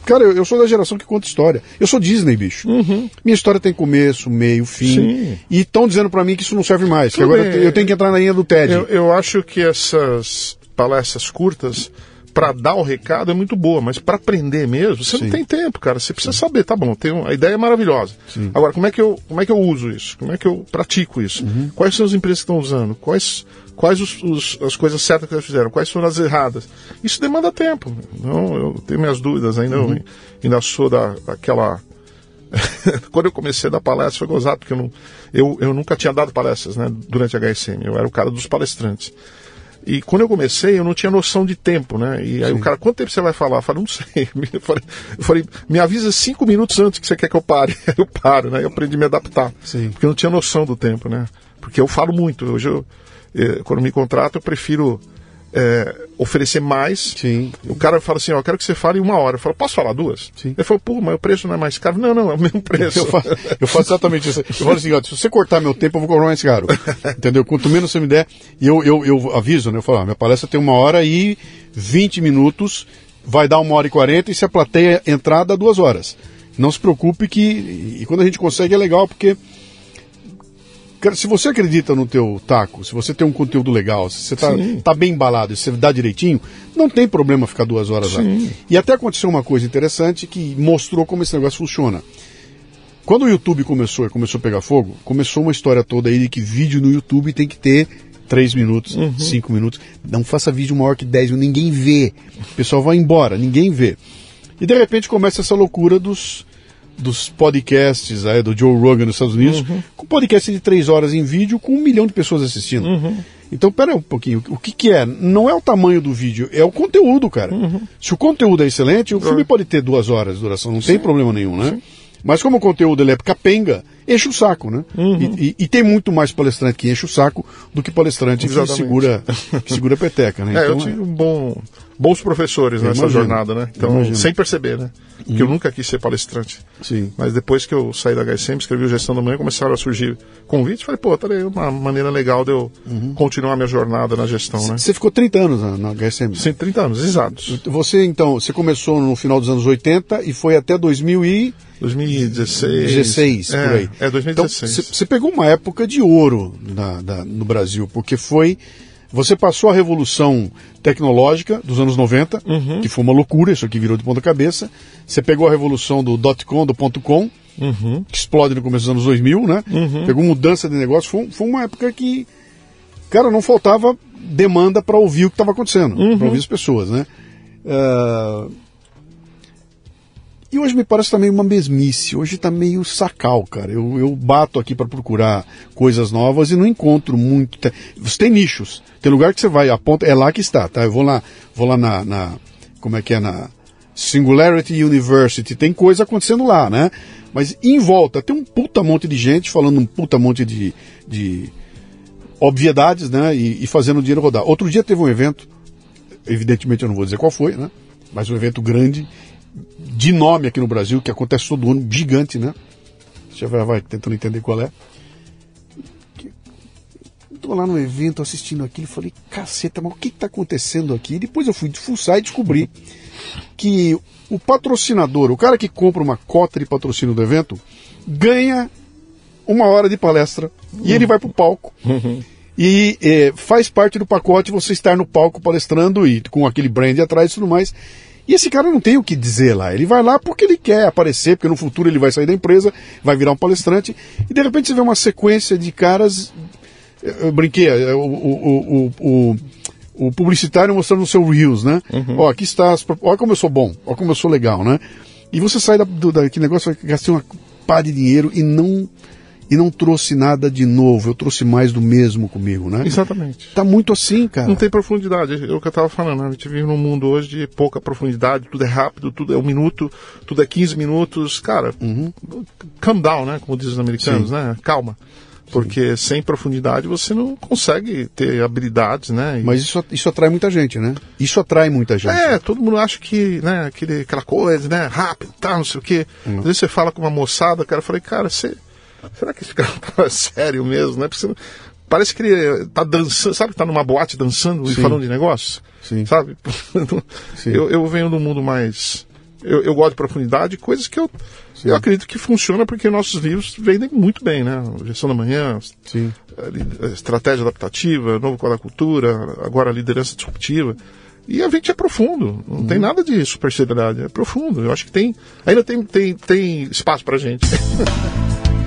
Cara, eu, eu sou da geração que conta história. Eu sou Disney, bicho. Uhum. Minha história tem começo, meio, fim. Sim. E estão dizendo para mim que isso não serve mais, Tudo que agora bem. eu tenho que entrar na linha do TED. Eu, eu acho que essas palestras curtas para dar o recado é muito boa, mas para aprender mesmo, você Sim. não tem tempo, cara. Você precisa Sim. saber, tá bom, tem um, a ideia é maravilhosa. Sim. Agora, como é, que eu, como é que eu uso isso? Como é que eu pratico isso? Uhum. Quais são as empresas que estão usando? Quais quais os, os, as coisas certas que eles fizeram, quais foram as erradas. Isso demanda tempo. Então, eu tenho minhas dúvidas ainda, uhum. eu ainda sou da, daquela. Quando eu comecei a dar palestra foi gozado, porque eu, não, eu, eu nunca tinha dado palestras né, durante a HSM, eu era o cara dos palestrantes. E quando eu comecei, eu não tinha noção de tempo, né? E aí Sim. o cara, quanto tempo você vai falar? Eu falei, não sei. Eu falei, eu falei, me avisa cinco minutos antes que você quer que eu pare. eu paro, né? Eu aprendi a me adaptar. Sim. Porque eu não tinha noção do tempo, né? Porque eu falo muito. Hoje eu, é, quando me contrata, eu prefiro é, oferecer mais. Sim. O cara fala assim, ó, quero que você fale uma hora. Eu falo, posso falar duas? Sim. Ele falou, pô, mas o preço não é mais caro. Não, não, é o mesmo preço. Eu faço, eu faço exatamente isso. Eu falo assim, ó, se você cortar meu tempo, eu vou cobrar mais caro. Entendeu? Quanto menos você me der, e eu, eu, eu aviso, né? Eu falo, ó, minha palestra tem uma hora e 20 minutos, vai dar uma hora e quarenta, e se a plateia entrar, dá duas horas. Não se preocupe que. E quando a gente consegue é legal, porque se você acredita no teu taco, se você tem um conteúdo legal, se você tá, tá bem embalado, se você dá direitinho, não tem problema ficar duas horas Sim. lá. E até aconteceu uma coisa interessante que mostrou como esse negócio funciona. Quando o YouTube começou e começou a pegar fogo, começou uma história toda aí de que vídeo no YouTube tem que ter 3 minutos, 5 minutos. Não faça vídeo maior que 10 minutos, ninguém vê. O pessoal vai embora, ninguém vê. E de repente começa essa loucura dos, dos podcasts aí, do Joe Rogan nos Estados Unidos, com podcast de 3 horas em vídeo com um milhão de pessoas assistindo. Então, pera um pouquinho, o que, que é? Não é o tamanho do vídeo, é o conteúdo, cara. Se o conteúdo é excelente, o filme pode ter duas horas de duração, não tem problema nenhum, né? Mas como o conteúdo ele é capenga, enche o saco, né? E, e- e tem muito mais palestrante que enche o saco do que palestrante que Exatamente. segura, que segura a peteca, né? É, eu Então, tive um bom, bons professores nessa imagino. jornada, né? Então, Imagino. sem perceber, né? Porque eu nunca quis ser palestrante. Sim. Mas depois que eu saí da HSM, escrevi o Gestão da Manhã, começaram a surgir convites. Falei, pô, tá aí uma maneira legal de eu continuar minha jornada na gestão, né? Você ficou 30 anos na, na HSM. Sim, 30 anos, exatos. Você, então, você começou no final dos anos 80 e foi até 2016, 2016. por aí. É, 2016. Então, você pegou uma época de ouro na- da- no Brasil, porque foi... Você passou a revolução tecnológica dos anos 90, Uhum. que foi uma loucura, isso aqui virou de ponta cabeça. Você pegou a revolução do .com, do ponto .com, Uhum. que explode no começo dos anos 2000, né? Pegou mudança de negócio. Foi, foi uma época que, cara, não faltava demanda para ouvir o que estava acontecendo, Uhum. para ouvir as pessoas, né? Ah, E hoje me parece também uma mesmice. Hoje tá meio sacal, cara. Eu, eu bato aqui para procurar coisas novas e não encontro muito. tem nichos. Tem lugar que você vai, aponta, é lá que está, tá? Eu vou lá, vou lá na, na como é que é na Singularity University, tem coisa acontecendo lá, né? Mas em volta tem um puta monte de gente falando um puta monte de, de obviedades, né? E, e fazendo o dinheiro rodar. Outro dia teve um evento, evidentemente eu não vou dizer qual foi, né? Mas um evento grande, de nome aqui no Brasil, que acontece todo ano, gigante, né? Você vai, vai tentando entender qual é. Estou lá no evento assistindo aquilo e falei, caceta, mas o que está acontecendo aqui? E depois eu fui fuçar e descobri que o patrocinador, o cara que compra uma cota de patrocínio do evento, ganha uma hora de palestra e ele vai pro palco. E eh, faz parte do pacote você estar no palco palestrando e com aquele brand atrás e tudo mais. E esse cara não tem o que dizer lá. Ele vai lá porque ele quer aparecer, porque no futuro ele vai sair da empresa, vai virar um palestrante. E de repente você vê uma sequência de caras. Eu brinquei, eh, o, o, o, o, publicitário mostrando o seu Reels, né? Ó, aqui está, as olha como eu sou bom, olha como eu sou legal, né? E você sai da, do, daquele negócio, gastar uma pá de dinheiro e não, e não trouxe nada de novo. Eu trouxe mais do mesmo comigo, né? Exatamente. Tá muito assim, cara. Não tem profundidade, é o que eu estava falando. né? A gente vive num mundo hoje de pouca profundidade, tudo é rápido, tudo é um minuto, tudo é 15 minutos. Cara, calm down, né? Como dizem os americanos, Sim. né? Calma. Porque sem profundidade você não consegue ter habilidades, né? E- Mas isso, isso atrai muita gente, né? Isso atrai muita gente. É, todo mundo acha que, né, aquele, aquela coisa, né, rápido, tá, não sei o quê. Às vezes você fala com uma moçada, cara, eu falei, cara, você, será que esse cara tá sério mesmo, né? Porque parece que ele tá dançando, sabe, tá numa boate dançando e Sim. falando de negócio? Sim. Sabe? Sim. Eu, eu venho do mundo mais... Eu, eu gosto de profundidade, coisas que eu, eu acredito que funciona porque nossos livros vendem muito bem, né? Gestão da Manhã, Sim. estratégia adaptativa, novo quadro da cultura, agora a liderança disruptiva. E a gente é profundo, não tem nada de superficialidade, é profundo. Eu acho que tem, ainda tem, tem, tem espaço pra gente.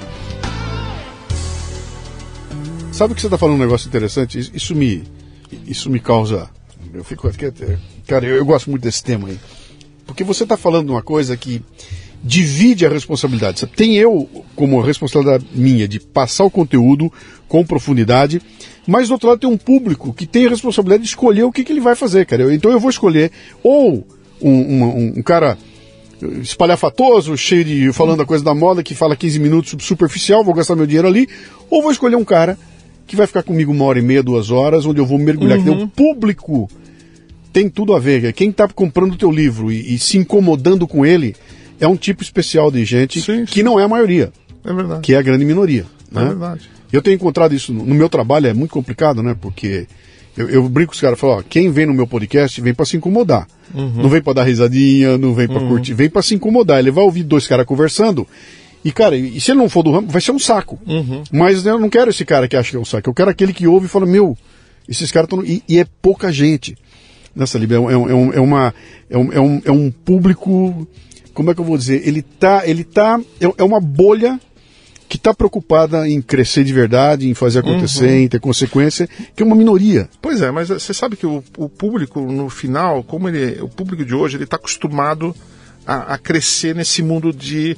Sabe que você está falando um negócio interessante? Isso- me, isso me causa. Eu fico até. Cara, eu, eu gosto muito desse tema aí. Porque você está falando uma coisa que, divide a responsabilidade. Tem eu, como responsabilidade minha, de passar o conteúdo com profundidade, mas do outro lado tem um público que tem a responsabilidade de escolher o que, que ele vai fazer, cara. Então eu vou escolher ou um, um, um cara espalhafatoso, cheio de falando a coisa da moda, que fala 15 minutos superficial, vou gastar meu dinheiro ali, ou vou escolher um cara que vai ficar comigo uma hora e meia, duas horas, onde eu vou mergulhar. Uhum. O público tem tudo a ver. Quem está comprando o teu livro e, e, se incomodando com ele é um tipo especial de gente sim, que sim. não é a maioria. É verdade. Que é a grande minoria. É né? verdade. Eu tenho encontrado isso no, no meu trabalho, é muito complicado, né? Porque eu, eu brinco com os caras, falo, ó, quem vem no meu podcast vem para se incomodar. Uhum. Não vem para dar risadinha, não vem para uhum. curtir, vem para se incomodar. Ele vai ouvir dois caras conversando. E, cara, e se ele não for do ramo, vai ser um saco. Uhum. Mas eu não quero esse cara que acha que é um saco. Eu quero aquele que ouve e fala, meu, esses caras estão. E, e, é pouca gente nessa Libra. É, um, é, um, é, uma, é, um, é, um, é um público. Como é que eu vou dizer? Ele tá. Ele tá. É, é uma bolha que está preocupada em crescer de verdade, em fazer acontecer, uhum. em ter consequência, que é uma minoria. Pois é, mas você sabe que o, o público, no final, como ele, o público de hoje, ele está acostumado a, a, crescer nesse mundo de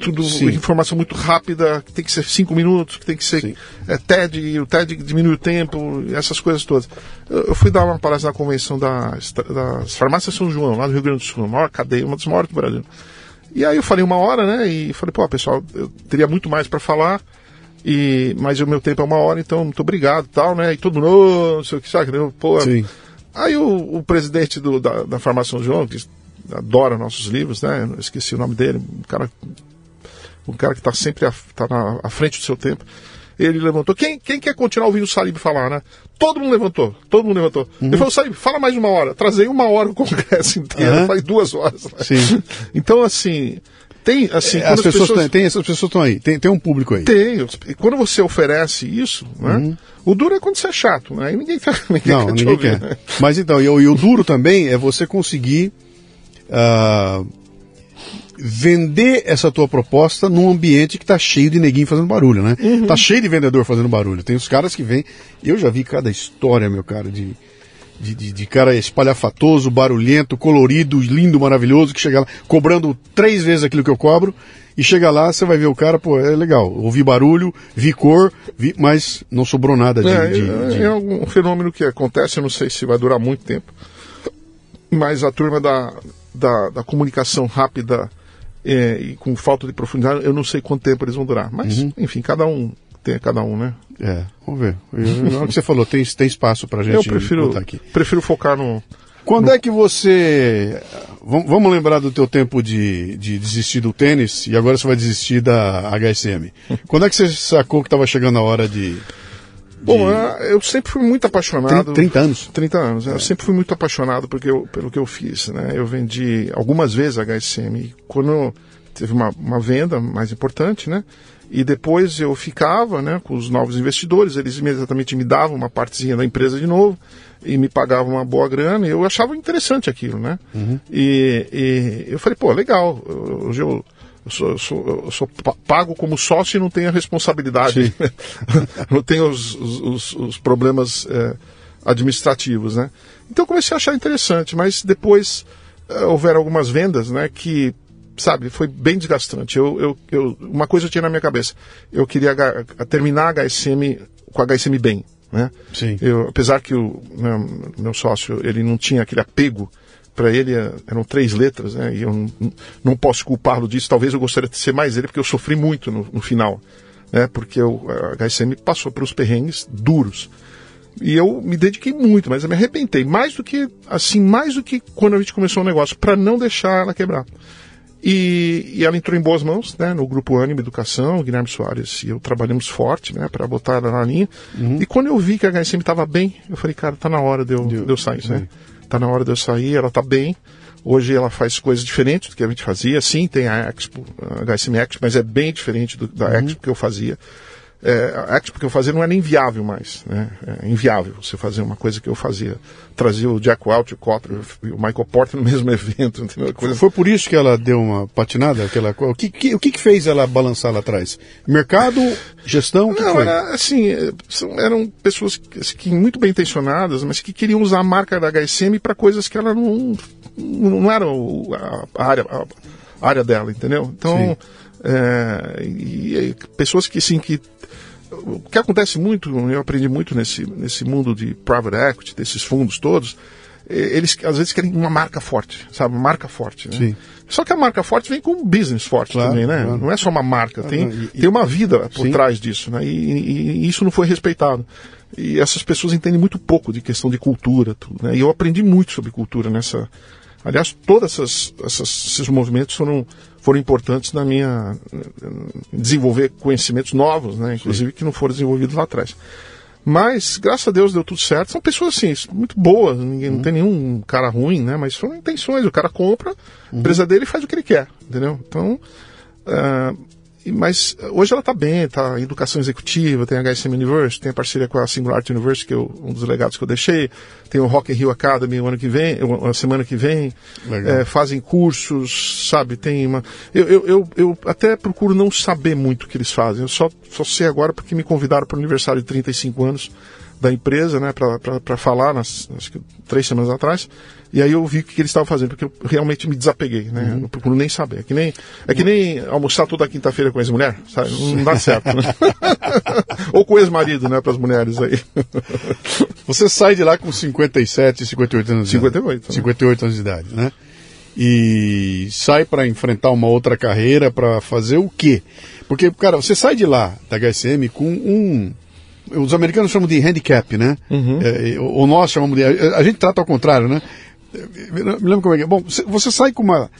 tudo Sim. informação muito rápida, que tem que ser cinco minutos, que tem que ser é, TED, o TED diminui o tempo, essas coisas todas. Eu, eu fui dar uma palestra na convenção das, das farmácias São João, lá no Rio Grande do Sul, a maior cadeia, uma das maiores do Brasil. E aí eu falei uma hora, né? E falei, pô, pessoal, eu teria muito mais para falar, e mas o meu tempo é uma hora, então muito obrigado tal, né? E todo mundo, oh, não sei o que, sabe? Pô, Sim. Aí o, o presidente do, da, da Farmácia São João, que adora nossos livros, né? Eu esqueci o nome dele, um cara, um cara que está sempre à, tá na, à frente do seu tempo. Ele levantou. Quem, quem quer continuar ouvindo o Salib falar, né? Todo mundo levantou. Todo mundo levantou. Uhum. Ele falou, Salib, fala mais uma hora. Trazei uma hora o congresso inteiro, uhum. faz duas horas. Sim. então, assim, tem, assim, é, as pessoas, pessoas... Tem, essas pessoas estão aí, tem, tem um público aí. Tem, e quando você oferece isso, né? Uhum. O duro é quando você é chato, né? E ninguém, ninguém Não, quer ninguém ouvir, quer. Né? Mas então, e, e, o duro também é você conseguir uh, vender essa tua proposta num ambiente que tá cheio de neguinho fazendo barulho, né? Uhum. Tá cheio de vendedor fazendo barulho. Tem os caras que vêm. Eu já vi cada história, meu cara, de, de, de, de, cara espalhafatoso, barulhento, colorido, lindo, maravilhoso, que chega lá cobrando três vezes aquilo que eu cobro. E chega lá, você vai ver o cara, pô, é legal. Ouvi barulho, vi cor, vi, mas não sobrou nada de. É, de, é, de... é um fenômeno que acontece, eu não sei se vai durar muito tempo. Mas a turma da, da, da comunicação rápida é, e com falta de profundidade, eu não sei quanto tempo eles vão durar. Mas, uhum. enfim, cada um tem cada um, né? É, vamos ver. o que você falou, tem, tem espaço pra gente eu prefiro, botar aqui. prefiro focar no. Quando no... é que você. Vamos lembrar do teu tempo de, de desistir do tênis e agora você vai desistir da HSM. Quando é que você sacou que estava chegando a hora de. Bom, eu sempre fui muito apaixonado. 30, 30 anos. 30 anos. É. Eu sempre fui muito apaixonado porque eu, pelo que eu fiz. Né? Eu vendi algumas vezes a HSM. Quando teve uma, uma venda mais importante, né? E depois eu ficava né, com os novos investidores, eles imediatamente me davam uma partezinha da empresa de novo e me pagavam uma boa grana e eu achava interessante aquilo, né? Uhum. E, e, eu falei, pô, legal, hoje eu, eu sou, eu sou, eu sou, pago como sócio e não tenho a responsabilidade, não tenho os, os, os problemas é, administrativos, né? Então comecei a achar interessante, mas depois é, houveram algumas vendas, né, que sabe, foi bem desgastante. Eu, eu, eu, uma coisa eu tinha na minha cabeça, eu queria terminar a HSM com a HSM bem, né? Sim. Eu, apesar que o meu, meu sócio, ele não tinha aquele apego para ele é, eram três letras, né? E eu não, não posso culpá-lo disso. Talvez eu gostaria de ser mais ele, porque eu sofri muito no, no final, né? Porque o a HSM passou uns perrengues duros. E eu me dediquei muito, mas eu me arrepentei mais do que assim, mais do que quando a gente começou o negócio, para não deixar ela quebrar. E, e, ela entrou em boas mãos, né, no grupo Ânimo Educação, Guilherme Soares e eu trabalhamos forte, né, para botar ela na linha. Uhum. E quando eu vi que a HSM estava bem, eu falei, cara, tá na hora de eu, de eu sair, né? Tá na hora de eu sair, ela tá bem. Hoje ela faz coisas diferentes do que a gente fazia. Sim, tem a Expo, a HSM Expo, mas é bem diferente do, da uhum. Expo que eu fazia é, a Expo que eu fazia não era inviável mais, né? É inviável você fazer uma coisa que eu fazia. Trazer o Jack Welch, o Kotler e o Michael Porter no mesmo evento. Coisa... Foi por isso que ela deu uma patinada? Aquela... O, que, que, o que, fez ela balançar lá atrás? Mercado, gestão? O que não, foi? Era, assim, são, eram pessoas que, que, muito bem intencionadas, mas que queriam usar a marca da HSM para coisas que ela não, não era a, área... A, área dela, entendeu? Então, é, e, e, pessoas que sim que o que acontece muito, eu aprendi muito nesse, nesse mundo de private equity, desses fundos todos, eles às vezes querem uma marca forte, sabe? Uma marca forte. Né? Sim. Só que a marca forte vem com um business forte claro, também, né? Claro. Não é só uma marca, tem, e, tem uma vida por sim. trás disso, né? E, e, e, isso não foi respeitado. E essas pessoas entendem muito pouco de questão de cultura, tudo, né? E eu aprendi muito sobre cultura nessa. Aliás, todos essas, essas, esses movimentos foram, foram importantes na minha desenvolver conhecimentos novos, né? Inclusive sim. que não foram desenvolvidos lá atrás. Mas, graças a Deus, deu tudo certo. São pessoas, assim, muito boas. Ninguém, uhum. Não tem nenhum cara ruim, né? Mas são intenções. O cara compra, uhum. a empresa dele faz o que ele quer, entendeu? Então, uh, mas hoje ela está bem, está em educação executiva, tem a HSM University, tem a parceria com a Singularity University, que é um dos legados que eu deixei, tem o Rock in Rio Academy o ano que vem, a semana que vem, é, fazem cursos, sabe, tem uma... Eu, eu, eu, eu, até procuro não saber muito o que eles fazem, eu só, só sei agora porque me convidaram para o aniversário de 35 anos da empresa, né, para falar, nas, acho que três semanas atrás, e aí eu vi o que eles estavam fazendo, porque eu realmente me desapeguei, né? Uhum. Não procuro nem saber. É que nem, é que nem almoçar toda quinta-feira com ex-mulher, sabe? Não dá certo, né? Ou com ex-marido, né, para as mulheres aí. Você sai de lá com 57, 58 anos de 58, idade. 58 né? anos de idade, né? E sai para enfrentar uma outra carreira, para fazer o quê? Porque, cara, você sai de lá, da HSM, com um os americanos chamam de handicap, né? Uhum. É, ou nós chamamos de. A gente trata ao contrário, né? Me lembro como é que é. Bom, você sai com, uma,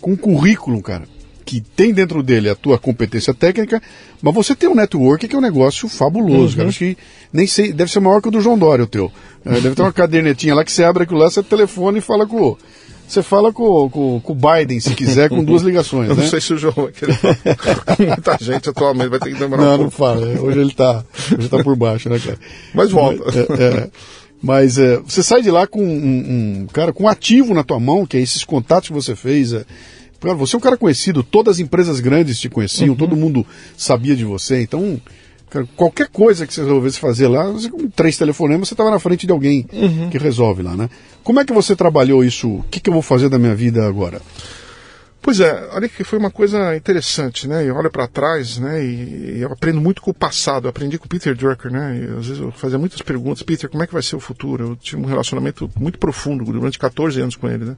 com um currículo, cara, que tem dentro dele a tua competência técnica, mas você tem um network que é um negócio fabuloso, uhum. cara. Acho que nem sei, deve ser maior que o do João Dória, o teu. É, deve ter uma cadernetinha lá que você abre aquilo lá, você telefona e fala com. Você fala com, com, com o Biden, se quiser, com duas ligações. Eu não né? sei se o João vai querer com muita gente atualmente, vai ter que demorar não, um pouco. Não, fala. Hoje ele está tá por baixo, né, cara? Mas volta. É, é. Mas é, você sai de lá com um, um, cara com um ativo na tua mão, que é esses contatos que você fez. É, cara, você é um cara conhecido, todas as empresas grandes te conheciam, uhum. todo mundo sabia de você. Então, qualquer coisa que você resolvesse fazer lá, com três telefonemas, você estava na frente de alguém uhum. que resolve lá, né? Como é que você trabalhou isso? O que, que eu vou fazer da minha vida agora? Pois é, olha que foi uma coisa interessante, né? Eu olho para trás, né? E, e, eu aprendo muito com o passado. Eu aprendi com o Peter Drucker, né? E, às vezes eu fazia muitas perguntas. Peter, como é que vai ser o futuro? Eu tive um relacionamento muito profundo durante 14 anos com ele, né?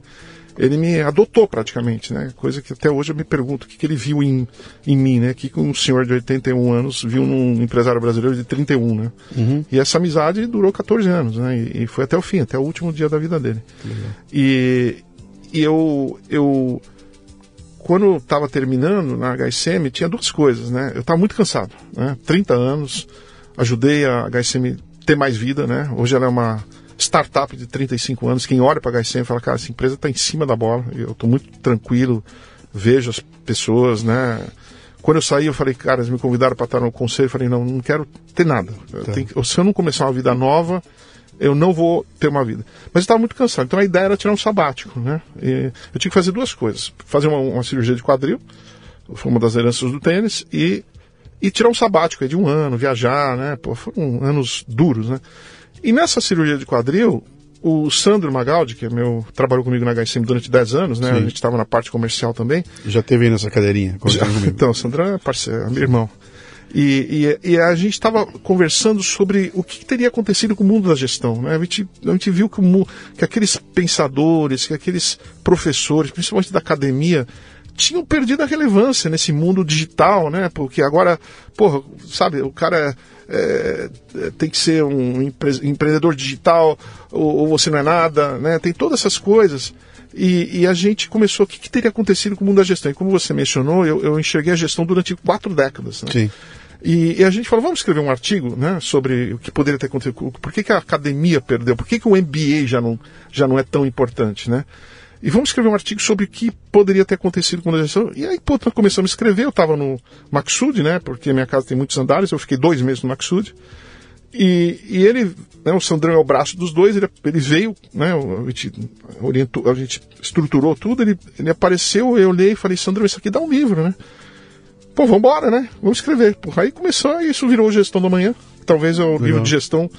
Ele me adotou praticamente, né? Coisa que até hoje eu me pergunto o que, que ele viu em, em mim, né? O que um senhor de 81 anos viu num empresário brasileiro de 31, né? Uhum. E essa amizade durou 14 anos, né? E, e, foi até o fim, até o último dia da vida dele. Uhum. E, e eu, eu quando estava terminando na HSM, tinha duas coisas, né? Eu estava muito cansado, né? 30 anos, ajudei a HSM ter mais vida, né? Hoje ela é uma startup de 35 anos. Quem olha para a HSM fala, cara, essa empresa está em cima da bola. Eu estou muito tranquilo, vejo as pessoas, né? Quando eu saí, eu falei, cara, eles me convidaram para estar no conselho. Eu falei, não, não quero ter nada. Tá. Tenho, se eu não começar uma vida nova, eu não vou ter uma vida. Mas eu estava muito cansado, então a ideia era tirar um sabático, né? E eu tinha que fazer duas coisas: fazer uma, uma, cirurgia de quadril, foi uma das heranças do tênis, e, e tirar um sabático de um ano, viajar, né? Pô, foram anos duros, né? E nessa cirurgia de quadril, o Sandro Magaldi, que é meu, trabalhou comigo na HSM durante 10 anos, né? Sim. A gente estava na parte comercial também. Já teve aí nessa cadeirinha? Já, então, o Sandro é parceiro, é meu irmão. E, e, e a gente estava conversando sobre o que teria acontecido com o mundo da gestão. Né? A, gente, a gente viu que, o, que aqueles pensadores, que aqueles professores, principalmente da academia, tinham perdido a relevância nesse mundo digital, né? Porque agora, porra, sabe, o cara é, é, tem que ser um empre empreendedor digital ou, ou, você não é nada, né? Tem todas essas coisas. E, e a gente começou, o que, que, teria acontecido com o mundo da gestão? E como você mencionou, eu, eu enxerguei a gestão durante quatro décadas. Né? Sim. E, e, a gente falou, vamos escrever um artigo né, sobre o que poderia ter acontecido, por que, que a academia perdeu, por que, que o MBA já não, já não é tão importante, né? E vamos escrever um artigo sobre o que poderia ter acontecido com a gestão. E aí, pô, nós começamos a escrever, eu estava no Maxud, né, porque minha casa tem muitos andares, eu fiquei dois meses no Maxud. E, e ele, né, o Sandrão é o braço dos dois, ele, ele veio, né, a gente orientou, a gente estruturou tudo, ele, ele apareceu, eu olhei e falei, Sandrão, isso aqui dá um livro, né? Pô, vamos embora, né? Vamos escrever. Pô, aí começou, e isso virou Gestão da Manhã. Talvez é o Legal. livro de gestão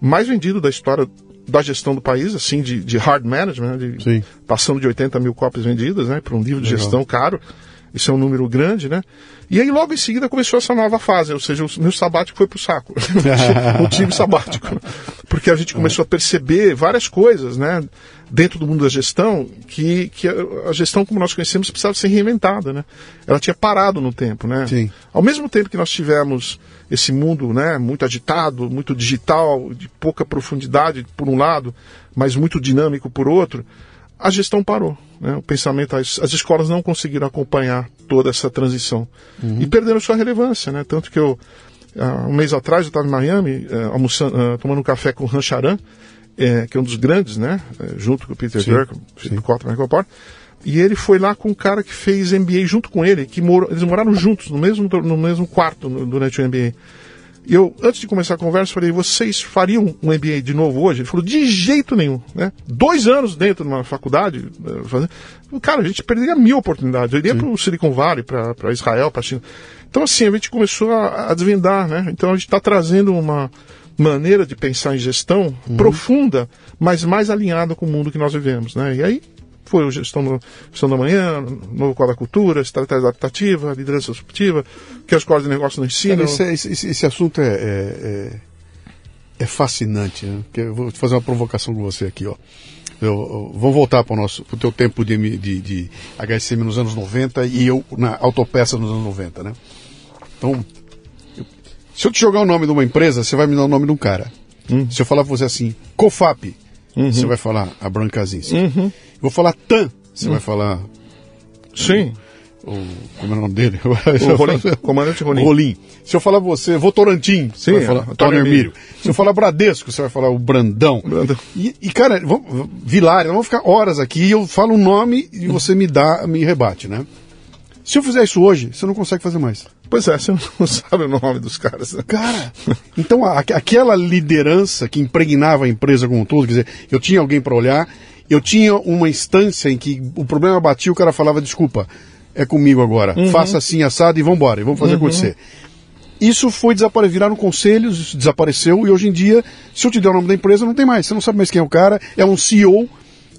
mais vendido da história da gestão do país, assim, de, de hard management, né, de, passando de 80 mil cópias vendidas, né, para um livro de Legal. gestão caro. Isso é um número grande, né? E aí logo em seguida começou essa nova fase, ou seja, o meu sabático foi pro saco. não tive sabático. Porque a gente começou a perceber várias coisas, né? Dentro do mundo da gestão, que, que a gestão como nós conhecemos precisava ser reinventada, né? Ela tinha parado no tempo, né? Sim. Ao mesmo tempo que nós tivemos esse mundo, né? Muito agitado, muito digital, de pouca profundidade por um lado, mas muito dinâmico por outro, a gestão parou. Né? O pensamento, as, as, escolas não conseguiram acompanhar toda essa transição uhum. e perderam sua relevância, né? Tanto que eu, uh, um mês atrás, eu estava em Miami, uh, almoçando, uh, tomando um café com o Han Charan, é, que é um dos grandes, né? É, junto com o Peter Philip Kotler, Michael Porter. E ele foi lá com um cara que fez MBA junto com ele, que mor eles moraram juntos, no mesmo, no mesmo quarto durante o MBA. E eu, antes de começar a conversa, falei, vocês fariam um MBA de novo hoje? Ele falou, de jeito nenhum. Né? Dois anos dentro de uma faculdade, eh, fazendo... cara, a gente perderia mil oportunidades. Eu iria para o Silicon Valley, para Israel, para China. Então, assim, a gente começou a, a desvendar, né? Então, a gente está trazendo uma maneira de pensar em gestão uhum. profunda, mas mais alinhada com o mundo que nós vivemos, né? E aí foi o gestão, no, gestão da manhã, novo quadro da cultura, estratégia adaptativa, liderança disruptiva, que as escolas de negócio não ensinam. Esse, esse, esse assunto é, é, é, é fascinante, né? Porque eu vou fazer uma provocação com você aqui, ó. Eu, eu, vamos voltar para o nosso pro teu tempo de, de, de HSM nos anos 90 e eu na autopeça nos anos 90, né? Então, se eu te jogar o nome de uma empresa, você vai me dar o nome de um cara. Hum. Se eu falar para você assim, COFAP, uhum. você vai falar Abraham Kaczynski. Uhum. Vou falar TAM, você hum. vai falar. Sim. O, como é o nome dele? O Rolim, comandante Rolim. Rolim. Se eu falar você, Votorantim, você vai falar Tony Hermílio. Se eu falar Bradesco, você vai falar o Brandão. Brandão. E, e, cara, vamos, Vilar, vamos ficar horas aqui e eu falo um nome e você me dá, me rebate, né? Se eu fizer isso hoje, você não consegue fazer mais. Pois é, você não sabe o nome dos caras. Né? Cara, então a, aquela liderança que impregnava a empresa como um todo, quer dizer, eu tinha alguém para olhar, eu tinha uma instância em que o problema batia, o cara falava, desculpa, é comigo agora, uhum. faça assim, assado e vamos embora, e vamos fazer uhum. acontecer. Isso foi desaparecer, viraram conselhos, desapareceu, e hoje em dia, se eu te der o nome da empresa, não tem mais, você não sabe mais quem é o cara, é um CEO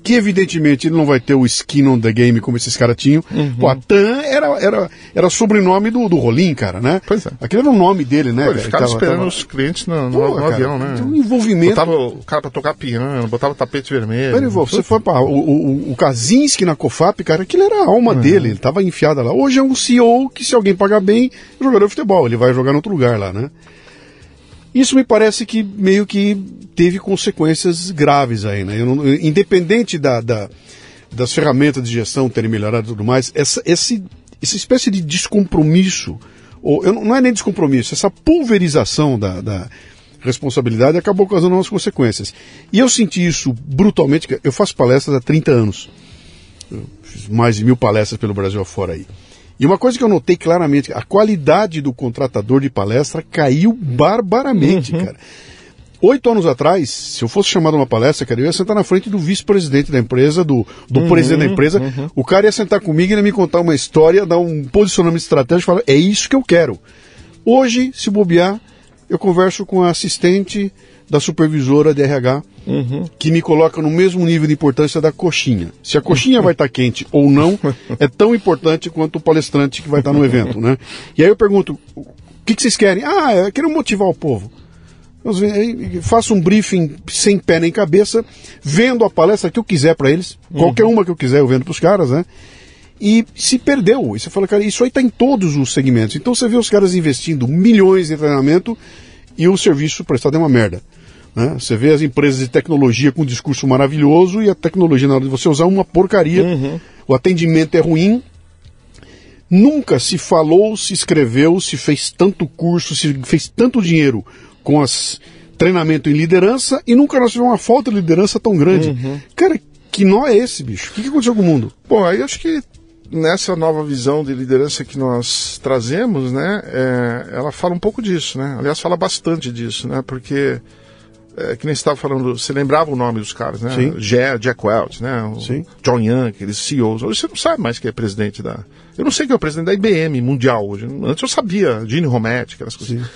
que evidentemente ele não vai ter o skin on the game como esses caras tinham. Uhum. Pô, a Tan era, era, era sobrenome do, do Rolim, cara, né? Pois é. Aquele era o nome dele, né? Pô, ele ficava esperando tava... os clientes no, no, Pô, no cara, avião, né? Um envolvimento. Botava o cara pra tocar piano, botava tapete vermelho. Peraí, você foi para o, o, o Kaczynski na COFAP, cara, aquilo era a alma uhum. dele, ele tava enfiado lá. Hoje é um CEO que se alguém pagar bem, é jogador de futebol, ele vai jogar em outro lugar lá, né? Isso me parece que meio que teve consequências graves aí, né? Não, independente da, da, das ferramentas de gestão terem melhorado e tudo mais, essa, esse, essa espécie de descompromisso, ou não é nem descompromisso, essa pulverização da, da responsabilidade acabou causando umas consequências. E eu senti isso brutalmente, eu faço palestras há 30 anos. Eu fiz mais de mil palestras pelo Brasil afora aí. E uma coisa que eu notei claramente, a qualidade do contratador de palestra caiu barbaramente, uhum. cara. Oito anos atrás, se eu fosse chamado uma palestra, cara, eu ia sentar na frente do vice-presidente da empresa, do, do uhum, presidente da empresa. Uhum. O cara ia sentar comigo e ia me contar uma história, dar um posicionamento estratégico e falar: é isso que eu quero. Hoje, se bobear, eu converso com a assistente da supervisora de RH, uhum. que me coloca no mesmo nível de importância da coxinha. Se a coxinha vai estar tá quente ou não, é tão importante quanto o palestrante que vai estar tá no evento, né? E aí eu pergunto, o que, que vocês querem? Ah, eu quero motivar o povo. Faço um briefing sem pé nem cabeça, vendo a palestra que eu quiser para eles, uhum. qualquer uma que eu quiser eu vendo para os caras, né? E se perdeu. E você fala, cara, isso aí está em todos os segmentos. Então você vê os caras investindo milhões em treinamento e o serviço prestado é uma merda. Né? Você vê as empresas de tecnologia com um discurso maravilhoso e a tecnologia, na hora de você usar, uma porcaria. Uhum. O atendimento é ruim. Nunca se falou, se escreveu, se fez tanto curso, se fez tanto dinheiro com as treinamento em liderança e nunca nós tivemos uma falta de liderança tão grande. Uhum. Cara, que nó é esse, bicho? O que, que aconteceu com o mundo? Bom, aí acho que nessa nova visão de liderança que nós trazemos, né, é, ela fala um pouco disso, né? Aliás, fala bastante disso, né? Porque é, que nem estava falando, você lembrava o nome dos caras, né? Sim. Jack Welch, né? O Sim. John Young, aqueles CEOs. Hoje você não sabe mais quem é presidente da. Eu não sei quem é o presidente da IBM mundial hoje. Antes eu sabia, Gene Rometty, aquelas coisas. Sim.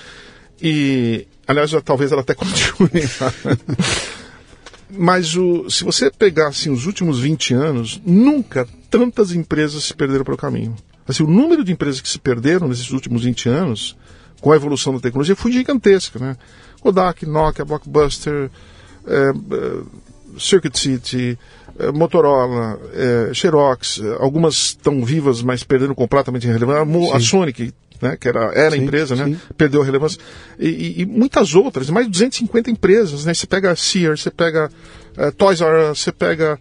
E, aliás, talvez ela até continue. mas o, se você pegar assim, os últimos 20 anos, nunca tantas empresas se perderam pelo caminho. Assim, o número de empresas que se perderam nesses últimos 20 anos, com a evolução da tecnologia, foi gigantesca. Né? Kodak, Nokia, Blockbuster, é, é, Circuit City, é, Motorola, é, Xerox, algumas estão vivas, mas perderam completamente a relevância. A Sonic, né, que era, era sim, empresa, né, perdeu a relevância. E, e, e, muitas outras, mais de 250 empresas. Né, você pega a Sears, você pega uh, Toys R Us, você pega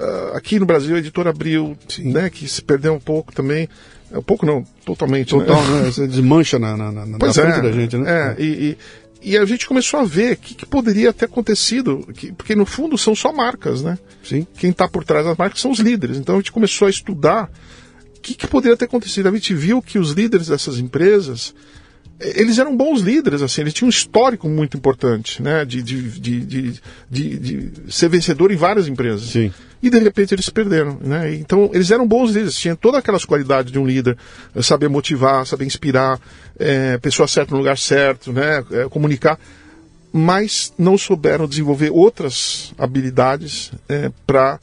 uh, aqui no Brasil a editora Abril, né, que se perdeu um pouco também. Um pouco não, totalmente. Total, né? né? Você desmancha na, na, na, pois na é, da gente, né? É, e, e a gente começou a ver o que, que, poderia ter acontecido, que, porque no fundo são só marcas, né? Sim. Quem está por trás das marcas são os líderes. Então a gente começou a estudar o que, que poderia ter acontecido. A gente viu que os líderes dessas empresas eles eram bons líderes, assim, eles tinham um histórico muito importante, né, de, de, de, de, de ser vencedor em várias empresas. Sim. E de repente eles perderam, né? Então eles eram bons líderes, tinham todas aquelas qualidades de um líder, saber motivar, saber inspirar, é, pessoa certa no lugar certo, né, é, comunicar, mas não souberam desenvolver outras habilidades é, para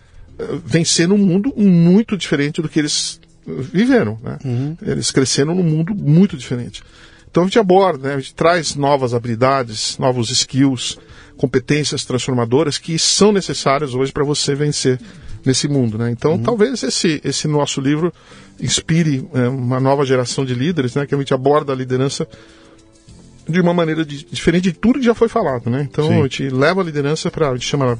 vencer num mundo muito diferente do que eles viveram, né? Uhum. Eles cresceram num mundo muito diferente. Então a gente aborda, né, a gente traz novas habilidades, novos skills, competências transformadoras que são necessárias hoje para você vencer nesse mundo. Né? Então uhum. talvez esse, esse nosso livro inspire é, uma nova geração de líderes, né, que a gente aborda a liderança de uma maneira de, diferente de tudo que já foi falado, né? Então Sim. a gente leva a liderança para a gente chama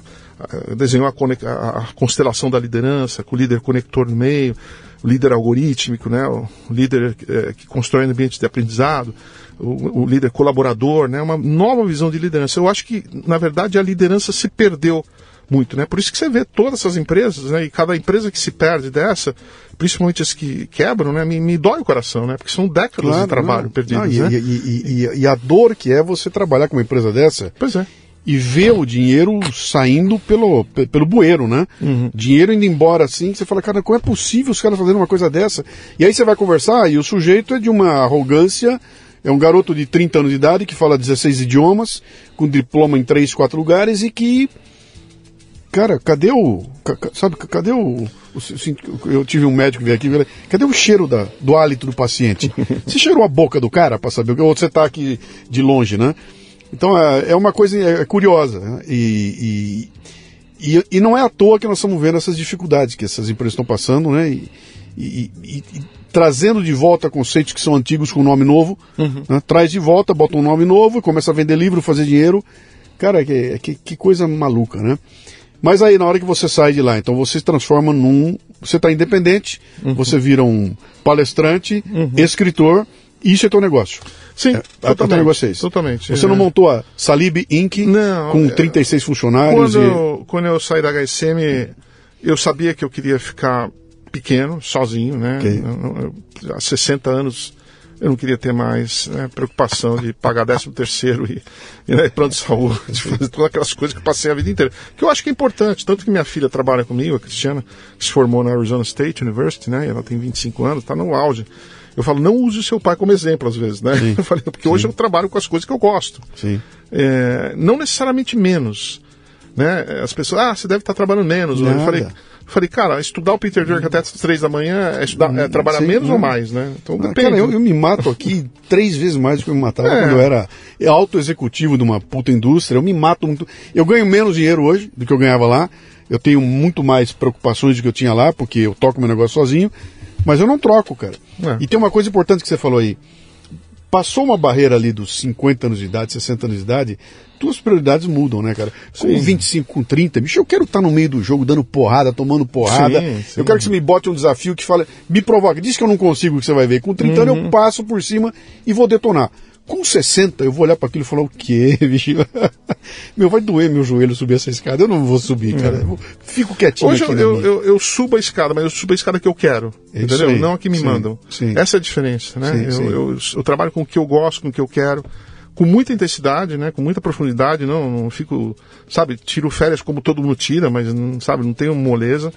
desenhou a, a, a, constelação da liderança com o líder conector no meio, o líder algorítmico, né, o líder é, que constrói ambientes de aprendizado, o, o, líder colaborador, né, uma nova visão de liderança. Eu acho que, na verdade, a liderança se perdeu muito, né? Por isso que você vê todas essas empresas, né? E cada empresa que se perde dessa, principalmente as que quebram, né? Me, me dói o coração, né? Porque são décadas claro, de trabalho não, perdidos, não, e, né? E, e, e, a dor que é você trabalhar com uma empresa dessa. Pois é e ver o dinheiro saindo pelo, pelo bueiro, né? Uhum. Dinheiro indo embora assim, você fala, cara, como é possível os caras fazerem uma coisa dessa? E aí você vai conversar e o sujeito é de uma arrogância, é um garoto de 30 anos de idade que fala 16 idiomas, com diploma em 3, 4 lugares e que. Cara, cadê o. Sabe, cadê o. Eu tive um médico que veio aqui e cadê o cheiro da, do hálito do paciente? Você cheirou a boca do cara para saber? Ou você está aqui de longe, né? Então é, é uma coisa é, curiosa. Né? E, e, e, e, não é à toa que nós estamos vendo essas dificuldades que essas empresas estão passando, né? E, e, trazendo de volta conceitos que são antigos com nome novo, uhum. né? traz de volta, bota um nome novo, começa a vender livro, fazer dinheiro. Cara, que, que, que coisa maluca, né? Mas aí, na hora que você sai de lá, então você se transforma num. Você está independente, uhum. você vira um palestrante, uhum. escritor, e isso é teu negócio. Sim, é, totalmente. negócio é esse. Totalmente. Você é. não montou a Salib Inc. Não, com 36 é, funcionários? Quando, e... eu, quando eu saí da HSM, eu sabia que eu queria ficar pequeno, sozinho, né? Okay. Eu, eu, há 60 anos eu não queria ter mais né, preocupação de pagar 13 terceiro e, e né, plano de saúde, de fazer todas aquelas coisas que eu passei a vida inteira. Que eu acho que é importante, tanto que minha filha trabalha comigo, a Cristiana, que se formou na Arizona State University, né? Ela tem 25 anos, está no auge. Eu falo, não use o seu pai como exemplo, às vezes, né? Sim, eu falei, porque sim. hoje eu trabalho com as coisas que eu gosto. Sim. É, não necessariamente menos. Né? As pessoas, ah, você deve estar trabalhando menos. Nada. Eu falei, falei, cara, estudar o Peter Drucker até as três da manhã é, estudar, é trabalhar sim, menos ou mais, né? Então ah, depende. Cara, eu, eu, me mato aqui três vezes mais do que eu me matava é. quando eu era auto-executivo de uma puta indústria. Eu me mato muito. Eu ganho menos dinheiro hoje do que eu ganhava lá. Eu tenho muito mais preocupações do que eu tinha lá, porque eu toco meu negócio sozinho. Mas eu não troco, cara. É. E tem uma coisa importante que você falou aí. Passou uma barreira ali dos 50 anos de idade, 60 anos de idade, tuas prioridades mudam, né, cara? Com sim. 25, com 30, bicho, eu quero estar no meio do jogo dando porrada, tomando porrada. Sim, sim. Eu quero que você me bote um desafio que fale, me provoque. Diz que eu não consigo, que você vai ver. Com 30 uhum. anos eu uhum. passo por cima e vou detonar. Com 60, eu vou olhar para aquilo e falar: o quê, bicho? meu, vai doer meu joelho subir essa escada. Eu não vou subir, cara. Eu fico quietinho Hoje eu, eu, eu, eu, subo a escada, mas eu subo a escada que eu quero. É entendeu? Aí. Não a que me sim, mandam. Sim. Essa é a diferença, né? Sim, eu, eu, trabalho com o que eu gosto, com o que eu quero com muita intensidade, né? Com muita profundidade, não, não fico, sabe, tiro férias como todo mundo tira, mas não, sabe, não tenho moleza.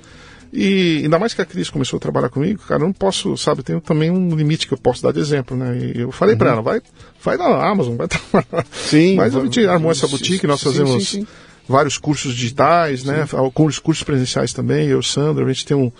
E ainda mais que a Cris começou a trabalhar comigo, cara, eu não posso, sabe, tenho também um limite que eu posso dar de exemplo, né? E eu falei uhum. para ela, vai, vai na Amazon, vai trabalhar. Sim. Mas a gente armou essa boutique, nós fazemos sim, sim, sim. vários cursos digitais, né? Alguns cursos presenciais também. Eu, Sandro, a gente tem um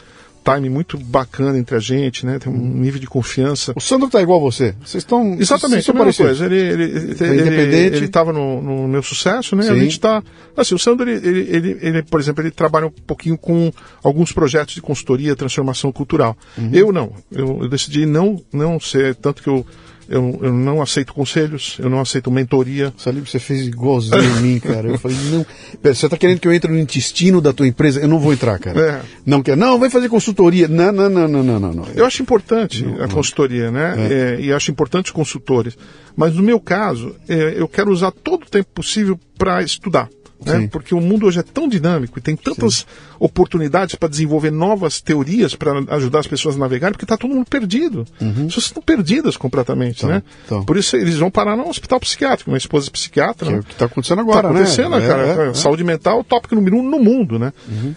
time muito bacana entre a gente, né? Tem um nível de confiança. O Sandro tá igual a você. Vocês estão. Exatamente, vocês a mesma coisa. Ele, ele, ele, É independente. ele, tava no, no meu sucesso, né? A Sim. gente tá. Assim, o Sandro, ele, ele, ele, ele, por exemplo, ele trabalha um pouquinho com alguns projetos de consultoria, transformação cultural. Uhum. Eu não. Eu, eu decidi não, não ser, tanto que eu, eu, eu não aceito conselhos, eu não aceito mentoria. Salib, você fez igualzinho em mim, cara. Eu falei, não. Pera, você tá querendo que eu entre no intestino da tua empresa? Eu não vou entrar, cara. É. Não quer. Não, vai fazer consultoria. Não, não, não, não, não, não. não. Eu acho importante a consultoria, né? É, e acho importante os consultores. Mas no meu caso, é, eu quero usar todo o tempo possível para estudar. Né? Sim. Porque o mundo hoje é tão dinâmico e tem tantas oportunidades para desenvolver novas teorias para ajudar as pessoas a navegarem, porque está todo mundo perdido. As pessoas estão perdidas completamente, Uhum. Tão, né? tão. Por isso eles vão parar no hospital psiquiátrico. Minha esposa é psiquiatra. Que é né? o que está acontecendo Está agora, acontecendo, né? cara. É, é, é. Saúde mental é o tópico número um no mundo, né?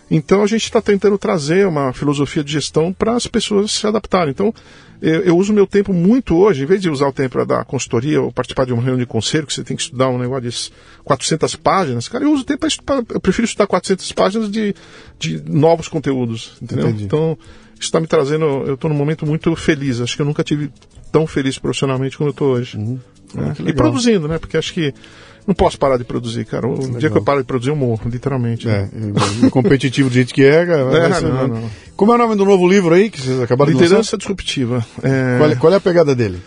Então a gente está tentando trazer uma filosofia de gestão para as pessoas se adaptarem. Então eu, eu uso meu tempo muito hoje, em vez de usar o tempo para dar consultoria ou participar de uma reunião de conselho, que você tem que estudar um negócio de 400 páginas, cara, eu uso o tempo para estudar. Eu prefiro estudar 400 páginas de, de novos conteúdos, entendeu? Entendi. Então isso está me trazendo. Eu estou num momento muito feliz. Acho que eu nunca tive tão feliz profissionalmente como eu estou hoje. né? Ah, e produzindo, né? Porque acho que não posso parar de produzir, cara. O dia que eu paro de produzir, eu morro, literalmente. né? É, e competitivo do jeito que é, cara, É, não, não. Como é o nome do novo livro aí que vocês acabaram de lançar? Liderança disruptiva. É, Qual é, qual é a pegada dele?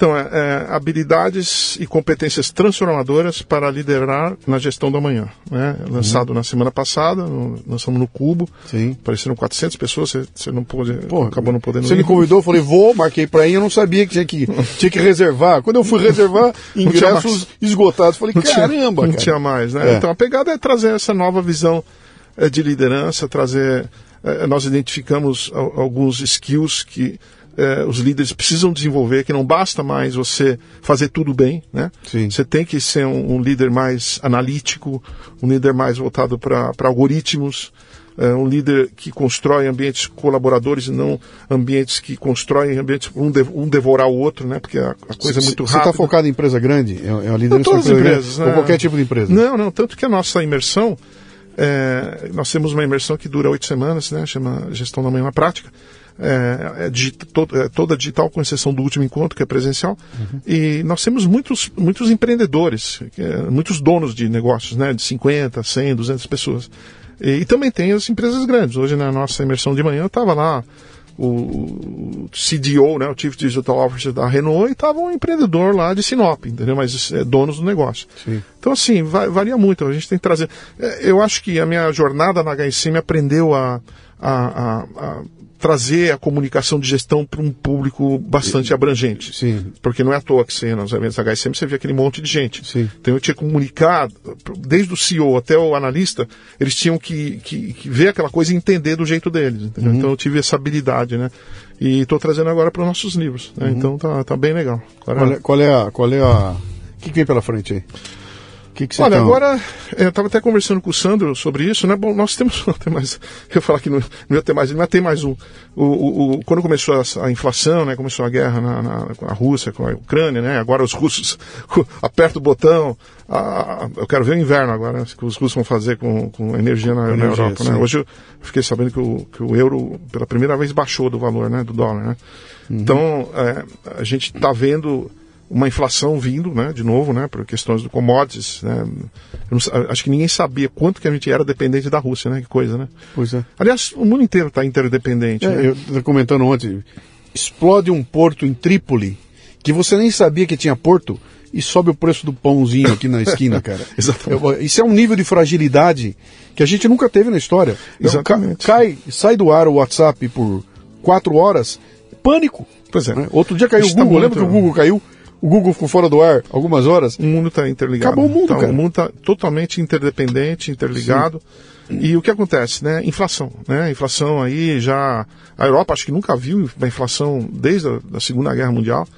Então, é, é, habilidades e competências transformadoras para liderar na gestão da manhã. Né? Lançado na semana passada, no, lançamos no Cubo. Sim. Apareceram 400 pessoas, você, você não pôde, Pô, acabou não podendo Você me ir. convidou, eu falei, vou, marquei pra ir, eu não sabia que tinha que, tinha que reservar. Quando eu fui reservar, ingressos esgotados. Falei, Não caramba, não cara. tinha mais, né? É. Então a pegada é trazer essa nova visão eh, de liderança, trazer. eh, nós identificamos al- alguns skills que eh, os líderes precisam desenvolver, que não basta mais você fazer tudo bem, né? Sim. Você tem que ser um, um líder mais analítico, um líder mais voltado para algoritmos. eh, um líder que constrói ambientes colaboradores e não ambientes que constroem ambientes um, de- um devorar o outro, né? Porque a, a coisa é muito Você rápida. está focado em empresa grande? É, é uma liderança todas as empresas, grande? né? Ou qualquer tipo de empresa? Não, não, tanto que a nossa imersão, é, nós temos uma imersão que dura oito semanas, né? Chama Gestão da Manhã na Prática. É, é digi- to- é toda digital, com exceção do último encontro, que é presencial. E nós temos muitos, muitos empreendedores, é, muitos donos de negócios, né? De 50, 100, 200 pessoas. E, e também tem as empresas grandes. Hoje, na nossa imersão de manhã, estava lá o, CDO, né, o Chief Digital Officer da Renault, e estava um empreendedor lá de Sinop, entendeu? Mas é, donos do negócio. Sim. Então, assim, va- varia muito. A gente tem que trazer. é, Eu acho que a minha jornada na HSM aprendeu a, a, a- a trazer a comunicação de gestão para um público bastante abrangente. Sim. Porque não é à toa que você, nos eventos da HSM, você vê aquele monte de gente. Sim. Então eu tinha que comunicar, desde o CEO até o analista, eles tinham que, que, que ver aquela coisa e entender do jeito deles. entendeu? Então eu tive essa habilidade, né? E estou trazendo agora para os nossos livros. né? Então tá, tá bem legal. Agora- Qual é, qual é a. Qual é a. O que, que vem pela frente aí? Que, que você Olha, tá- agora, é, eu estava até conversando com o Sandro sobre isso, né? Bom, nós temos não tem mais. Eu falar que não, não ia ter mais, mas tem mais um. O, o, o- quando começou a, a inflação, né? Começou a guerra na, na- com a Rússia, com a Ucrânia, né? Agora os russos apertam o botão. Ah, eu quero ver o inverno agora, né, que os russos vão fazer com, com energia na, na energia, Europa, né? sim. Hoje eu fiquei sabendo que o, que o euro, pela primeira vez, baixou do valor, né? Do dólar, né? Então, é, a gente está vendo uma inflação vindo, né, de novo, né, por questões do commodities, né. Não acho que ninguém sabia quanto que a gente era dependente da Rússia, né, que coisa, né. Pois é. Aliás, o mundo inteiro está interdependente. né? É, eu estava comentando ontem. Explode um porto em Trípoli que você nem sabia que tinha porto e sobe o preço do pãozinho aqui na esquina, cara. Exatamente. Isso é um nível de fragilidade que a gente nunca teve na história. Então, Exatamente. Cai, sai do ar o WhatsApp por quatro horas, pânico. Pois é. né? Outro dia caiu o Isso tá Google, muito- lembra que o Google caiu? O Google ficou fora do ar algumas horas. O mundo está interligado. Acabou o mundo, Tá, cara. O mundo está totalmente interdependente, interligado. E o que acontece, né? Inflação, né? Inflação aí já... A Europa acho que nunca viu uma inflação desde a da Segunda Guerra Mundial.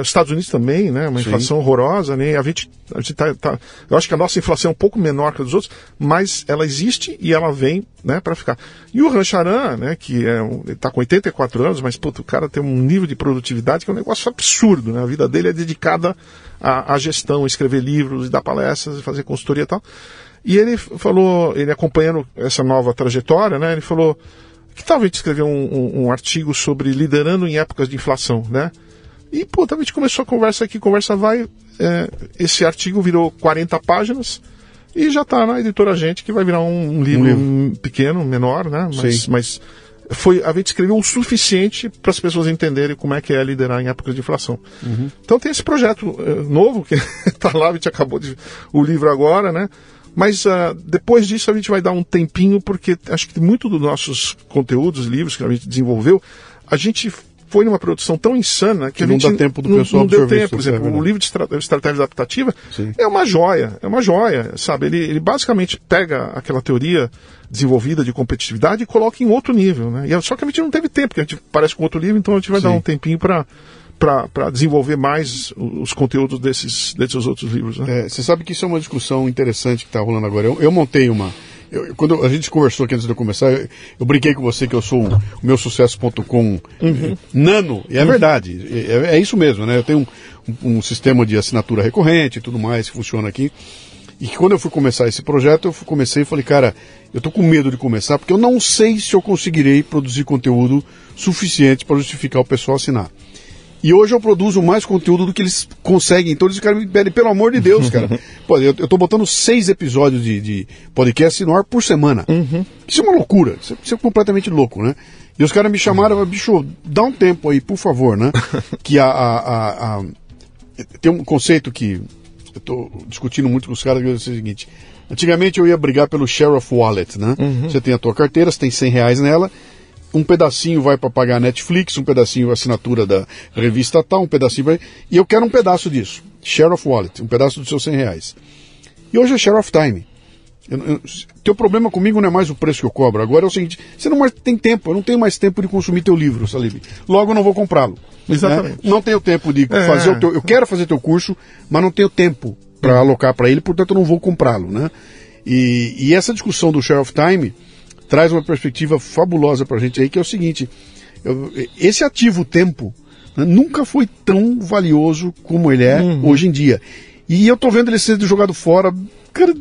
Os Estados Unidos também, né? Uma Sim. inflação horrorosa, né? A gente, a gente tá, tá- Eu acho que a nossa inflação é um pouco menor que a dos outros, mas ela existe e ela vem, né, para ficar. E o Rancharan, né, que é um, ele tá com 84 anos, mas, puto, o cara tem um nível de produtividade que é um negócio absurdo, né? A vida dele é dedicada à, à gestão, escrever livros, dar palestras, fazer consultoria e tal. E ele falou, ele acompanhando essa nova trajetória, né? Ele falou que talvez escrever um, um, um, artigo sobre liderando em épocas de inflação, né? E, pô, talvez começou a conversa aqui, conversa vai. É, esse artigo virou 40 páginas e já está na editora Gente, que vai virar um, um livro, um livro, pequeno, menor, né? Mas, mas foi a gente escreveu o suficiente para as pessoas entenderem como é que é liderar em épocas de inflação. Uhum. Então tem esse projeto uh, novo que está lá, a gente acabou de o livro agora, né? Mas uh, depois disso a gente vai dar um tempinho porque acho que muito dos nossos conteúdos, livros que a gente desenvolveu, a gente foi numa produção tão insana que, que a gente não dá tempo do pessoal não, não deu tempo. Por exemplo, é o livro de estratégia adaptativa Sim. é uma joia, é uma joia, sabe? Ele, ele basicamente pega aquela teoria desenvolvida de competitividade e coloca em outro nível, né? E, é só que a gente não teve tempo, porque a gente parece com outro livro, então a gente vai Sim. dar um tempinho para para desenvolver mais os conteúdos desses, desses outros livros. Né? É, você sabe que isso é uma discussão interessante que está rolando agora. Eu, eu montei uma, eu, quando a gente conversou aqui antes de eu começar, eu, eu brinquei com você que eu sou o meu sucesso.com uhum. nano, e é uhum. verdade, é, é, isso mesmo, né? Eu tenho um, um, um, sistema de assinatura recorrente e tudo mais que funciona aqui. E quando eu fui começar esse projeto, eu comecei e falei, cara, eu tô com medo de começar, porque eu não sei se eu conseguirei produzir conteúdo suficiente para justificar o pessoal assinar. E hoje eu produzo mais conteúdo do que eles conseguem. Então eles caras me pedem, pelo amor de Deus, cara. Pô, eu, eu tô botando seis episódios de, de podcast no ar por semana. Uhum. Isso é uma loucura. Isso é, isso é, completamente louco, né? E os caras me chamaram, uhum. bicho, dá um tempo aí, por favor, né? que a, a, a, a, Tem um conceito que eu tô discutindo muito com os caras, que é o seguinte. Antigamente eu ia brigar pelo Share of Wallet, né? Uhum. Você tem a tua carteira, você tem 100 reais nela, um pedacinho vai para pagar a Netflix, um pedacinho a assinatura da revista tal, um pedacinho vai. E eu quero um pedaço disso. Share of wallet, um pedaço dos seus 100 reais. E hoje é share of time. Eu, eu, teu problema comigo não é mais o preço que eu cobro. Agora é o seguinte: você não mais tem tempo, eu não tenho mais tempo de consumir teu livro, Salib. Logo eu não vou comprá-lo. Né? Exatamente. Né? Não tenho tempo de é. fazer o teu. Eu quero fazer teu curso, mas não tenho tempo para alocar para ele, portanto eu não vou comprá-lo, né? E, e essa discussão do share of time traz uma perspectiva fabulosa para a gente aí, que é o seguinte: eu, esse ativo tempo né, nunca foi tão valioso como ele é uhum. hoje em dia. E eu tô vendo ele sendo jogado fora, cara,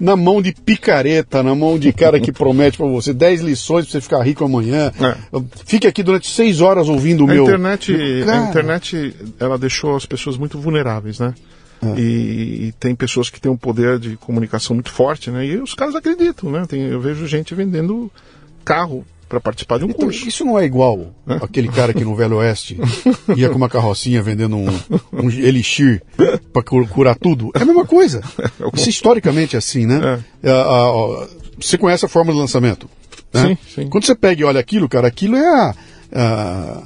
na mão de picareta, na mão de cara que promete para você 10 lições para você ficar rico amanhã. É. Fique aqui durante 6 horas ouvindo o meu. Internet, a internet, ela deixou as pessoas muito vulneráveis, né? É. E, e, tem pessoas que têm um poder de comunicação muito forte, né? E os caras acreditam, né? Tem, eu vejo gente vendendo carro para participar de um então, curso. Isso não é igual é? aquele cara que no Velho Oeste ia com uma carrocinha vendendo um, um elixir para curar tudo. É a mesma coisa. Isso historicamente é assim, né? É. É, você conhece a forma de lançamento? Né? Sim, sim. Quando você pega e olha aquilo, cara, aquilo é a, a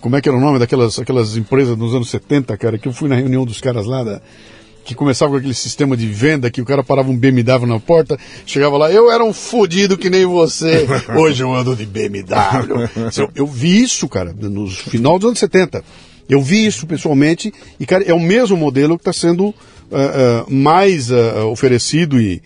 como é que era o nome daquelas aquelas empresas nos anos 70, cara, que eu fui na reunião dos caras lá da, que começava com aquele sistema de venda que o cara parava um BMW na porta, chegava lá, eu era um fodido que nem você, hoje eu ando de BMW. eu, eu vi isso, cara, no final dos anos 70. Eu vi isso pessoalmente e, cara, é o mesmo modelo que está sendo uh, uh, mais uh, oferecido e.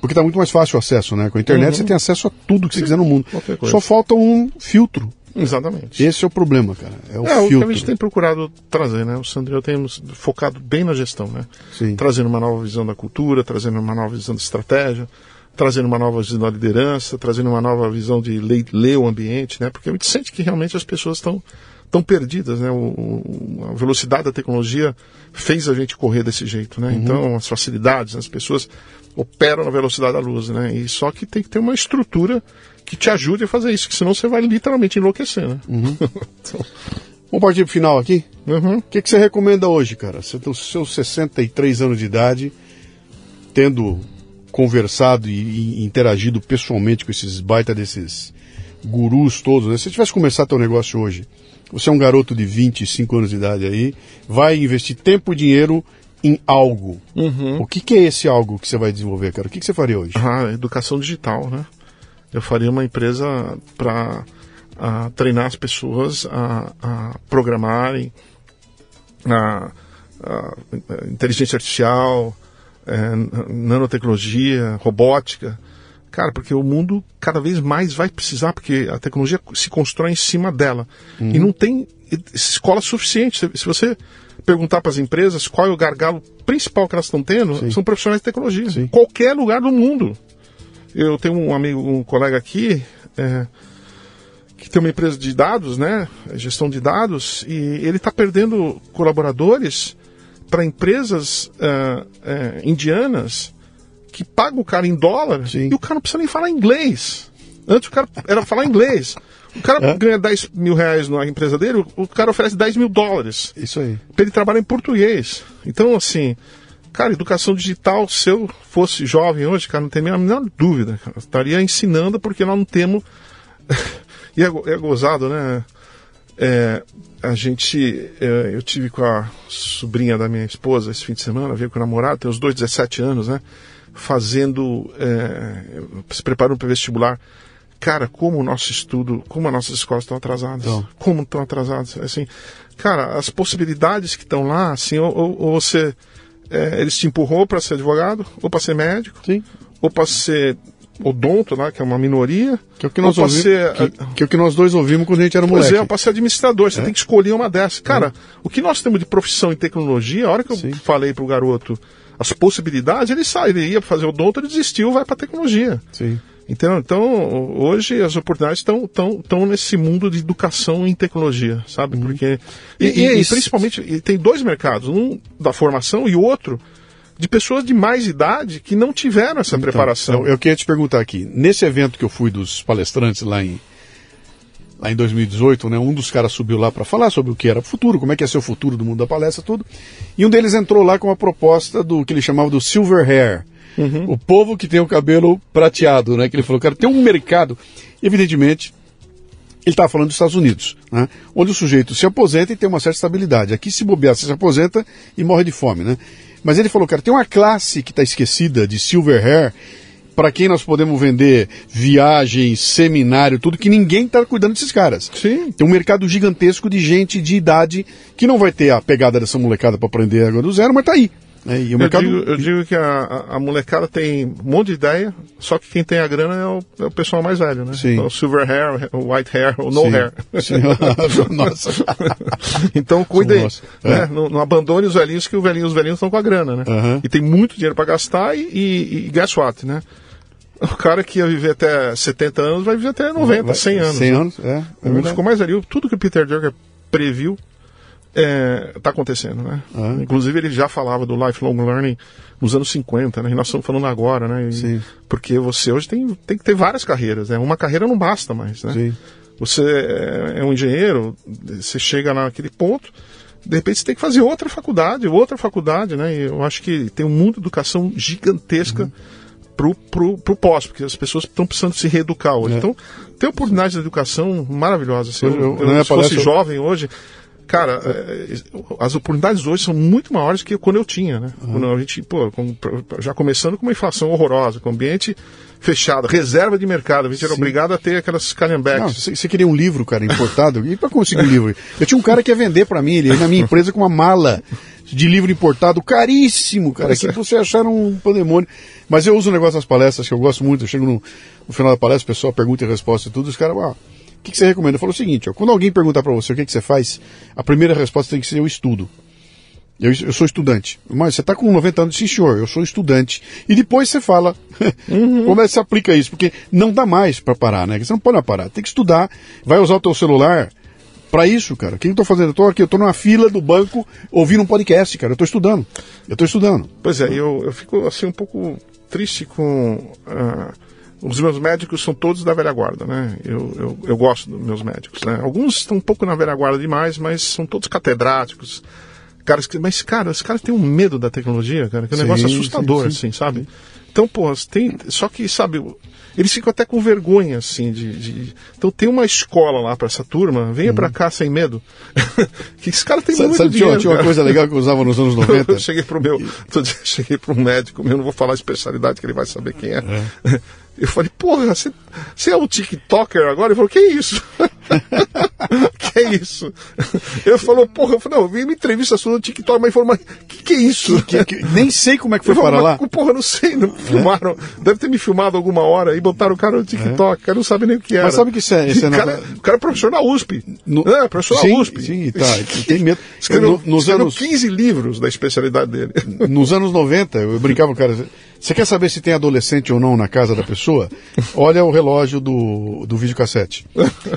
Porque está muito mais fácil o acesso, né? Com a internet uhum. você tem acesso a tudo que Sim, você quiser no mundo. Só falta um filtro Exatamente. Esse é o problema, cara. É o, é, filtro. o que a gente tem procurado trazer, né? O Sandro e eu temos focado bem na gestão, né? Sim. Trazendo uma nova visão da cultura, trazendo uma nova visão de estratégia, trazendo uma nova visão da liderança, trazendo uma nova visão de ler, ler o ambiente, né? Porque a gente sente que realmente as pessoas estão tão perdidas, né? O, a velocidade da tecnologia fez a gente correr desse jeito, né? Uhum. Então, as facilidades, as pessoas operam na velocidade da luz, né? E só que tem que ter uma estrutura que te ajude a fazer isso, que senão você vai literalmente enlouquecer, né? Uhum. então... Vamos partir pro final aqui? Uhum. O que, que você recomenda hoje, cara? Você tem os seus 63 anos de idade, tendo conversado e, e, interagido pessoalmente com esses baita desses gurus todos, né? Se você tivesse começar teu negócio hoje, você é um garoto de 25 anos de idade aí, vai investir tempo e dinheiro em algo. Uhum. O que, que, é esse algo que você vai desenvolver, cara? O que, que você faria hoje? Ah, educação digital, né? Eu faria uma empresa para treinar as pessoas a, a programarem, a, a, inteligência artificial, é, nanotecnologia, robótica. Cara, porque o mundo cada vez mais vai precisar, porque a tecnologia se constrói em cima dela. Uhum. E não tem escola suficiente. Se você perguntar para as empresas qual é o gargalo principal que elas estão tendo, Sim. são profissionais de tecnologia. Sim. Qualquer lugar do mundo. Eu tenho um amigo, um colega aqui, é, que tem uma empresa de dados, né? Gestão de dados, e ele está perdendo colaboradores para empresas ah, eh, indianas que pagam o cara em dólar Sim. e o cara não precisa nem falar inglês. Antes o cara era falar inglês. O cara É. ganha 10 mil reais na empresa dele, o- cara oferece 10 mil dólares Isso aí. para ele trabalhar em português. Então, assim, cara, educação digital, se eu fosse jovem hoje, cara, não tem a menor dúvida. cara. Estaria ensinando porque nós não temos. e é, é gozado, né? É, a gente. é, eu tive com a sobrinha da minha esposa esse fim de semana, veio com o namorado, tem os dois 17 anos, né? Fazendo. é, se preparando para vestibular. Cara, como o nosso estudo, como as nossas escolas estão atrasadas. Então. Como estão atrasadas. Assim, cara, as possibilidades que estão lá, assim, ou, ou- você. é, eles te empurrou para ser advogado, ou para ser médico, Sim. ou para ser odonto, lá, que é uma minoria. Que é o que nós ouvimos. ser, Que, que é o que nós dois ouvimos quando a gente era Pois moleque. é, para ser administrador, você tem que escolher uma dessas. Cara, o que nós temos de profissão em tecnologia, a hora que eu Sim. falei pro garoto as possibilidades, ele sai, ele ia fazer odonto, ele desistiu, vai para tecnologia. Sim. Então, então, hoje as oportunidades estão tão, tão nesse mundo de educação em tecnologia, sabe? Porque e, Uhum. E- e- e e isso- principalmente e tem dois mercados, um da formação e outro de pessoas de mais idade que não tiveram essa preparação. Então, eu, eu queria te perguntar aqui. Nesse evento que eu fui dos palestrantes lá em, lá em 2018, né, um dos caras subiu lá para falar sobre o que era o futuro, como é que ia ser o futuro do mundo da palestra, tudo. E um deles entrou lá com uma proposta do que ele chamava do silver hair. O povo que tem o cabelo prateado, né? Que ele falou, cara, tem um mercado. Evidentemente, ele estava falando dos Estados Unidos, né? onde o sujeito se aposenta e tem uma certa estabilidade. Aqui, se bobear, você se aposenta e morre de fome. Né? Mas ele falou, cara, tem uma classe que está esquecida de silver hair, para quem nós podemos vender viagens, seminário, tudo, que ninguém está cuidando desses caras. Sim. Tem um mercado gigantesco de gente de idade que não vai ter a pegada dessa molecada para aprender agora do zero, mas tá aí. O Eu, mercado. digo, eu digo que a, a- molecada tem um monte de ideia, só que quem tem a grana é o, é o pessoal mais velho, né? Sim. O silver hair, o white hair, o no Sim. hair. Sim. Nossa. então cuidem, Nossa. né? É. não, não abandone os velhinhos que os velhinhos, os velhinhos estão com a grana, né? Aham. E tem muito dinheiro para gastar e, e, e guess what, né? O cara que ia viver até 70 anos vai viver até 90, Vai- 100 anos. 100 né? anos, é. é ficou mais velho. Tudo que o Peter Drucker previu está acontecendo, né? Ah. Inclusive ele já falava do lifelong learning nos anos 50, né? E nós estamos falando agora, né? E-. Porque você hoje tem, tem que ter várias carreiras, né? Uma carreira não basta mais, né? Sim. Você é é um engenheiro, você chega naquele ponto, de repente você tem que fazer outra faculdade, outra faculdade, né? E eu acho que tem um mundo de educação gigantesca Uhum. pro, pro, pro pós, porque as pessoas estão precisando se reeducar hoje. É. Então, tem oportunidades de educação maravilhosas. Assim, Eu- eu, eu- eu, se fosse jovem hoje, cara, é, as oportunidades hoje são muito maiores que quando eu tinha, né? Quando a gente, pô, já começando com uma inflação horrorosa, com ambiente fechado, reserva de mercado, a gente era Sim. obrigado a ter aquelas calhambeques. você queria um livro, cara, importado? E para conseguir um livro? Eu tinha um cara que ia vender para mim, ele ia na minha empresa com uma mala de livro importado caríssimo, cara, que você achar um pandemônio. Mas eu uso um negócio nas palestras que eu gosto muito. Eu chego no, no final da palestra, o pessoal pergunta e resposta e tudo, os caras, ah, o que, que você recomenda? Eu falo o seguinte, ó, quando alguém perguntar para você o que, que você faz, a primeira resposta tem que ser eu estudo. Eu, eu sou estudante. Mas você está com 90 anos, sim senhor, eu sou estudante. E depois você fala como é que se aplica isso, porque não dá mais para parar, né? Você não pode parar, tem que estudar, vai usar o teu celular para isso, cara. O que eu estou fazendo? Eu estou aqui, eu estou numa fila do banco ouvindo um podcast, cara. Eu estou estudando. Eu estou estudando. Pois é, eu, eu fico assim um pouco triste com. ah, os meus médicos são todos da velha guarda, né? Eu, eu, eu gosto dos meus médicos, né? Alguns estão um pouco na velha guarda demais, mas são todos catedráticos. Caras que, mas, cara, os caras têm um medo da tecnologia, cara, que é um Sim, negócio sim, assustador, sim. assim, sabe? Então, pô, tem. Só que, sabe, eles ficam até com vergonha, assim, de. de- Então tem uma escola lá para essa turma, venha pra cá sem medo. que esse cara tem Sabe, muito sabe, dinheiro. tinha uma coisa legal que eu usava nos anos 90? Eu cheguei pro meu, cheguei para um médico meu, não vou falar a especialidade que ele vai saber quem é. Eu falei, porra, você, você é um TikToker agora? Ele falou, que isso? que que é isso? Eu falou, porra, eu falei, não, eu vi uma entrevista sua no TikTok, mas falou, mas que, que é isso? Que, que, nem sei como é que foi Eu para falei, lá. Porra, não sei, não filmaram. Deve ter me filmado alguma hora e botaram o cara no TikTok. O cara não sabe nem o que era. Mas sabe que isso é- isso é o, cara, o cara é professor da USP. No- É, professor sim, da USP. Sim, tá. Tem medo. Escreveu, No- nos, escreveu anos, 15 livros da especialidade dele. nos anos 90, eu brincava com o cara. Você quer saber se tem adolescente ou não na casa da pessoa? Olha o relógio do, do videocassete.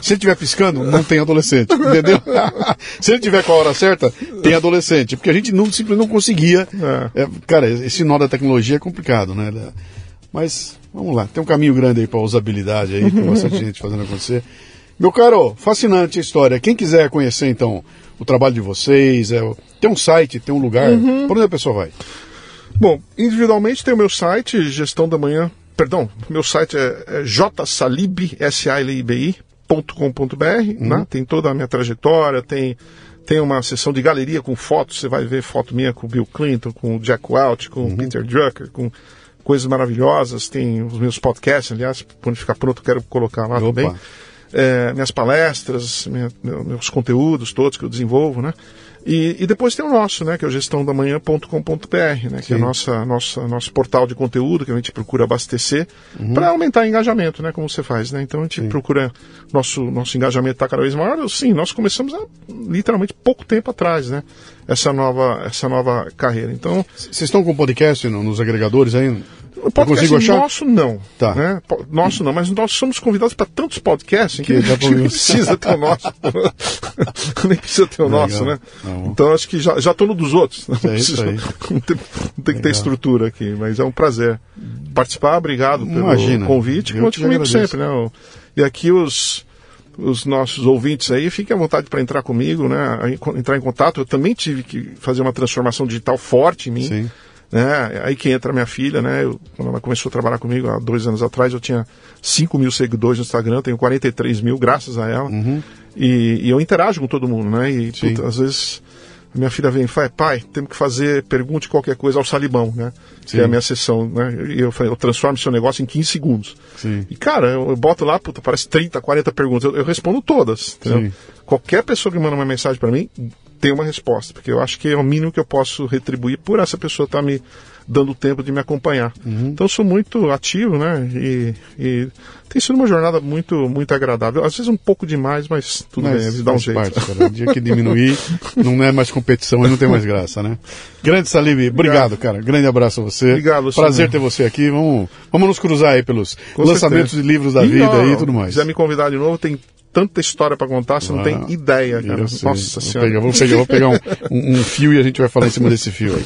Se ele estiver piscando, não tem adolescente. Entendeu? se ele tiver com a hora certa, tem adolescente. Porque a gente não, simplesmente não conseguia. É, cara, esse nó da tecnologia é complicado, né? Mas vamos lá, tem um caminho grande aí para usabilidade aí, tem bastante gente fazendo acontecer. Meu caro, fascinante a história. Quem quiser conhecer então o trabalho de vocês, é, tem um site, tem um lugar, por onde a pessoa vai? Bom, individualmente tem o meu site, Gestão da Manhã. Perdão, meu site é, é jsalib, S-A-L-I-B-I.com.br, né? Tem toda a minha trajetória, tem, tem uma seção de galeria com fotos, você vai ver foto minha com o Bill Clinton, com o Jack Welch, com o Peter Drucker, com coisas maravilhosas, tem os meus podcasts, aliás, quando ficar pronto quero colocar lá Opa. também. É, minhas palestras, minha- meu- meus conteúdos todos que eu desenvolvo, né? E, e depois tem o nosso, né? Que é o gestãodamanhã.com.br, né? Que é nossa, nossa, nosso portal de conteúdo que a gente procura abastecer para aumentar o engajamento, né? Como você faz, né? Então a gente procura nosso nosso engajamento está cada vez maior. Sim, nós começamos há literalmente pouco tempo atrás, né? Essa nova essa nova carreira. Então Vocês estão com podcast no- nos agregadores aí? O podcast consigo achar? nosso não. Tá. Né? Nosso não, mas nós somos convidados para tantos podcasts Que que, nem precisa ter o nosso. nem precisa ter o Legal. nosso, né? Bom. Então acho que já, já tô no dos outros. Não, É preciso- não tem, não tem que ter estrutura aqui, mas é um prazer participar. Obrigado pelo Imagina. convite. Eu Conte comigo agradeço. sempre, né? E aqui os os nossos ouvintes aí, fiquem à vontade para entrar comigo, né? Entrar em contato. Eu também tive que fazer uma transformação digital forte em mim Sim. Né? Aí que entra minha filha, né? Eu- quando ela começou a trabalhar comigo há dois anos atrás, eu tinha 5 mil seguidores no Instagram, tenho 43 mil graças a ela. E, e eu interajo com todo mundo, né? E puta, às vezes a minha filha vem e fala, pai, temos que fazer pergunte qualquer coisa ao Salibão, né? Sim. Que é a minha sessão, né? E eu falei, eu transformo seu negócio em 15 segundos. Sim. E, cara, eu, eu boto lá, puta, parece 30, 40 perguntas. Eu, eu respondo todas. Qualquer pessoa que manda uma mensagem para mim tem uma resposta, porque eu acho que é o mínimo que eu posso retribuir por essa pessoa estar me dando tempo de me acompanhar. Uhum. Então eu sou muito ativo, né? E, e tem sido uma jornada muito, muito agradável. Às vezes um pouco demais, mas tudo bem, a vida dá um jeito. parte, cara. O dia que diminuir, não é mais competição e não tem mais graça, né? Grande Salib, obrigado, cara. Grande abraço a você. Obrigado, Luciano. Prazer ter você aqui. Vamos, vamos nos cruzar aí pelos Com lançamentos certeza. de livros da E, vida aí e tudo mais. Se quiser me convidar de novo, tem tanta história para contar, você não Ah, tem ideia, cara. Nossa vou senhora. pegar, vou pegar, vou pegar um, um- um fio e a gente vai falar em cima desse fio aí.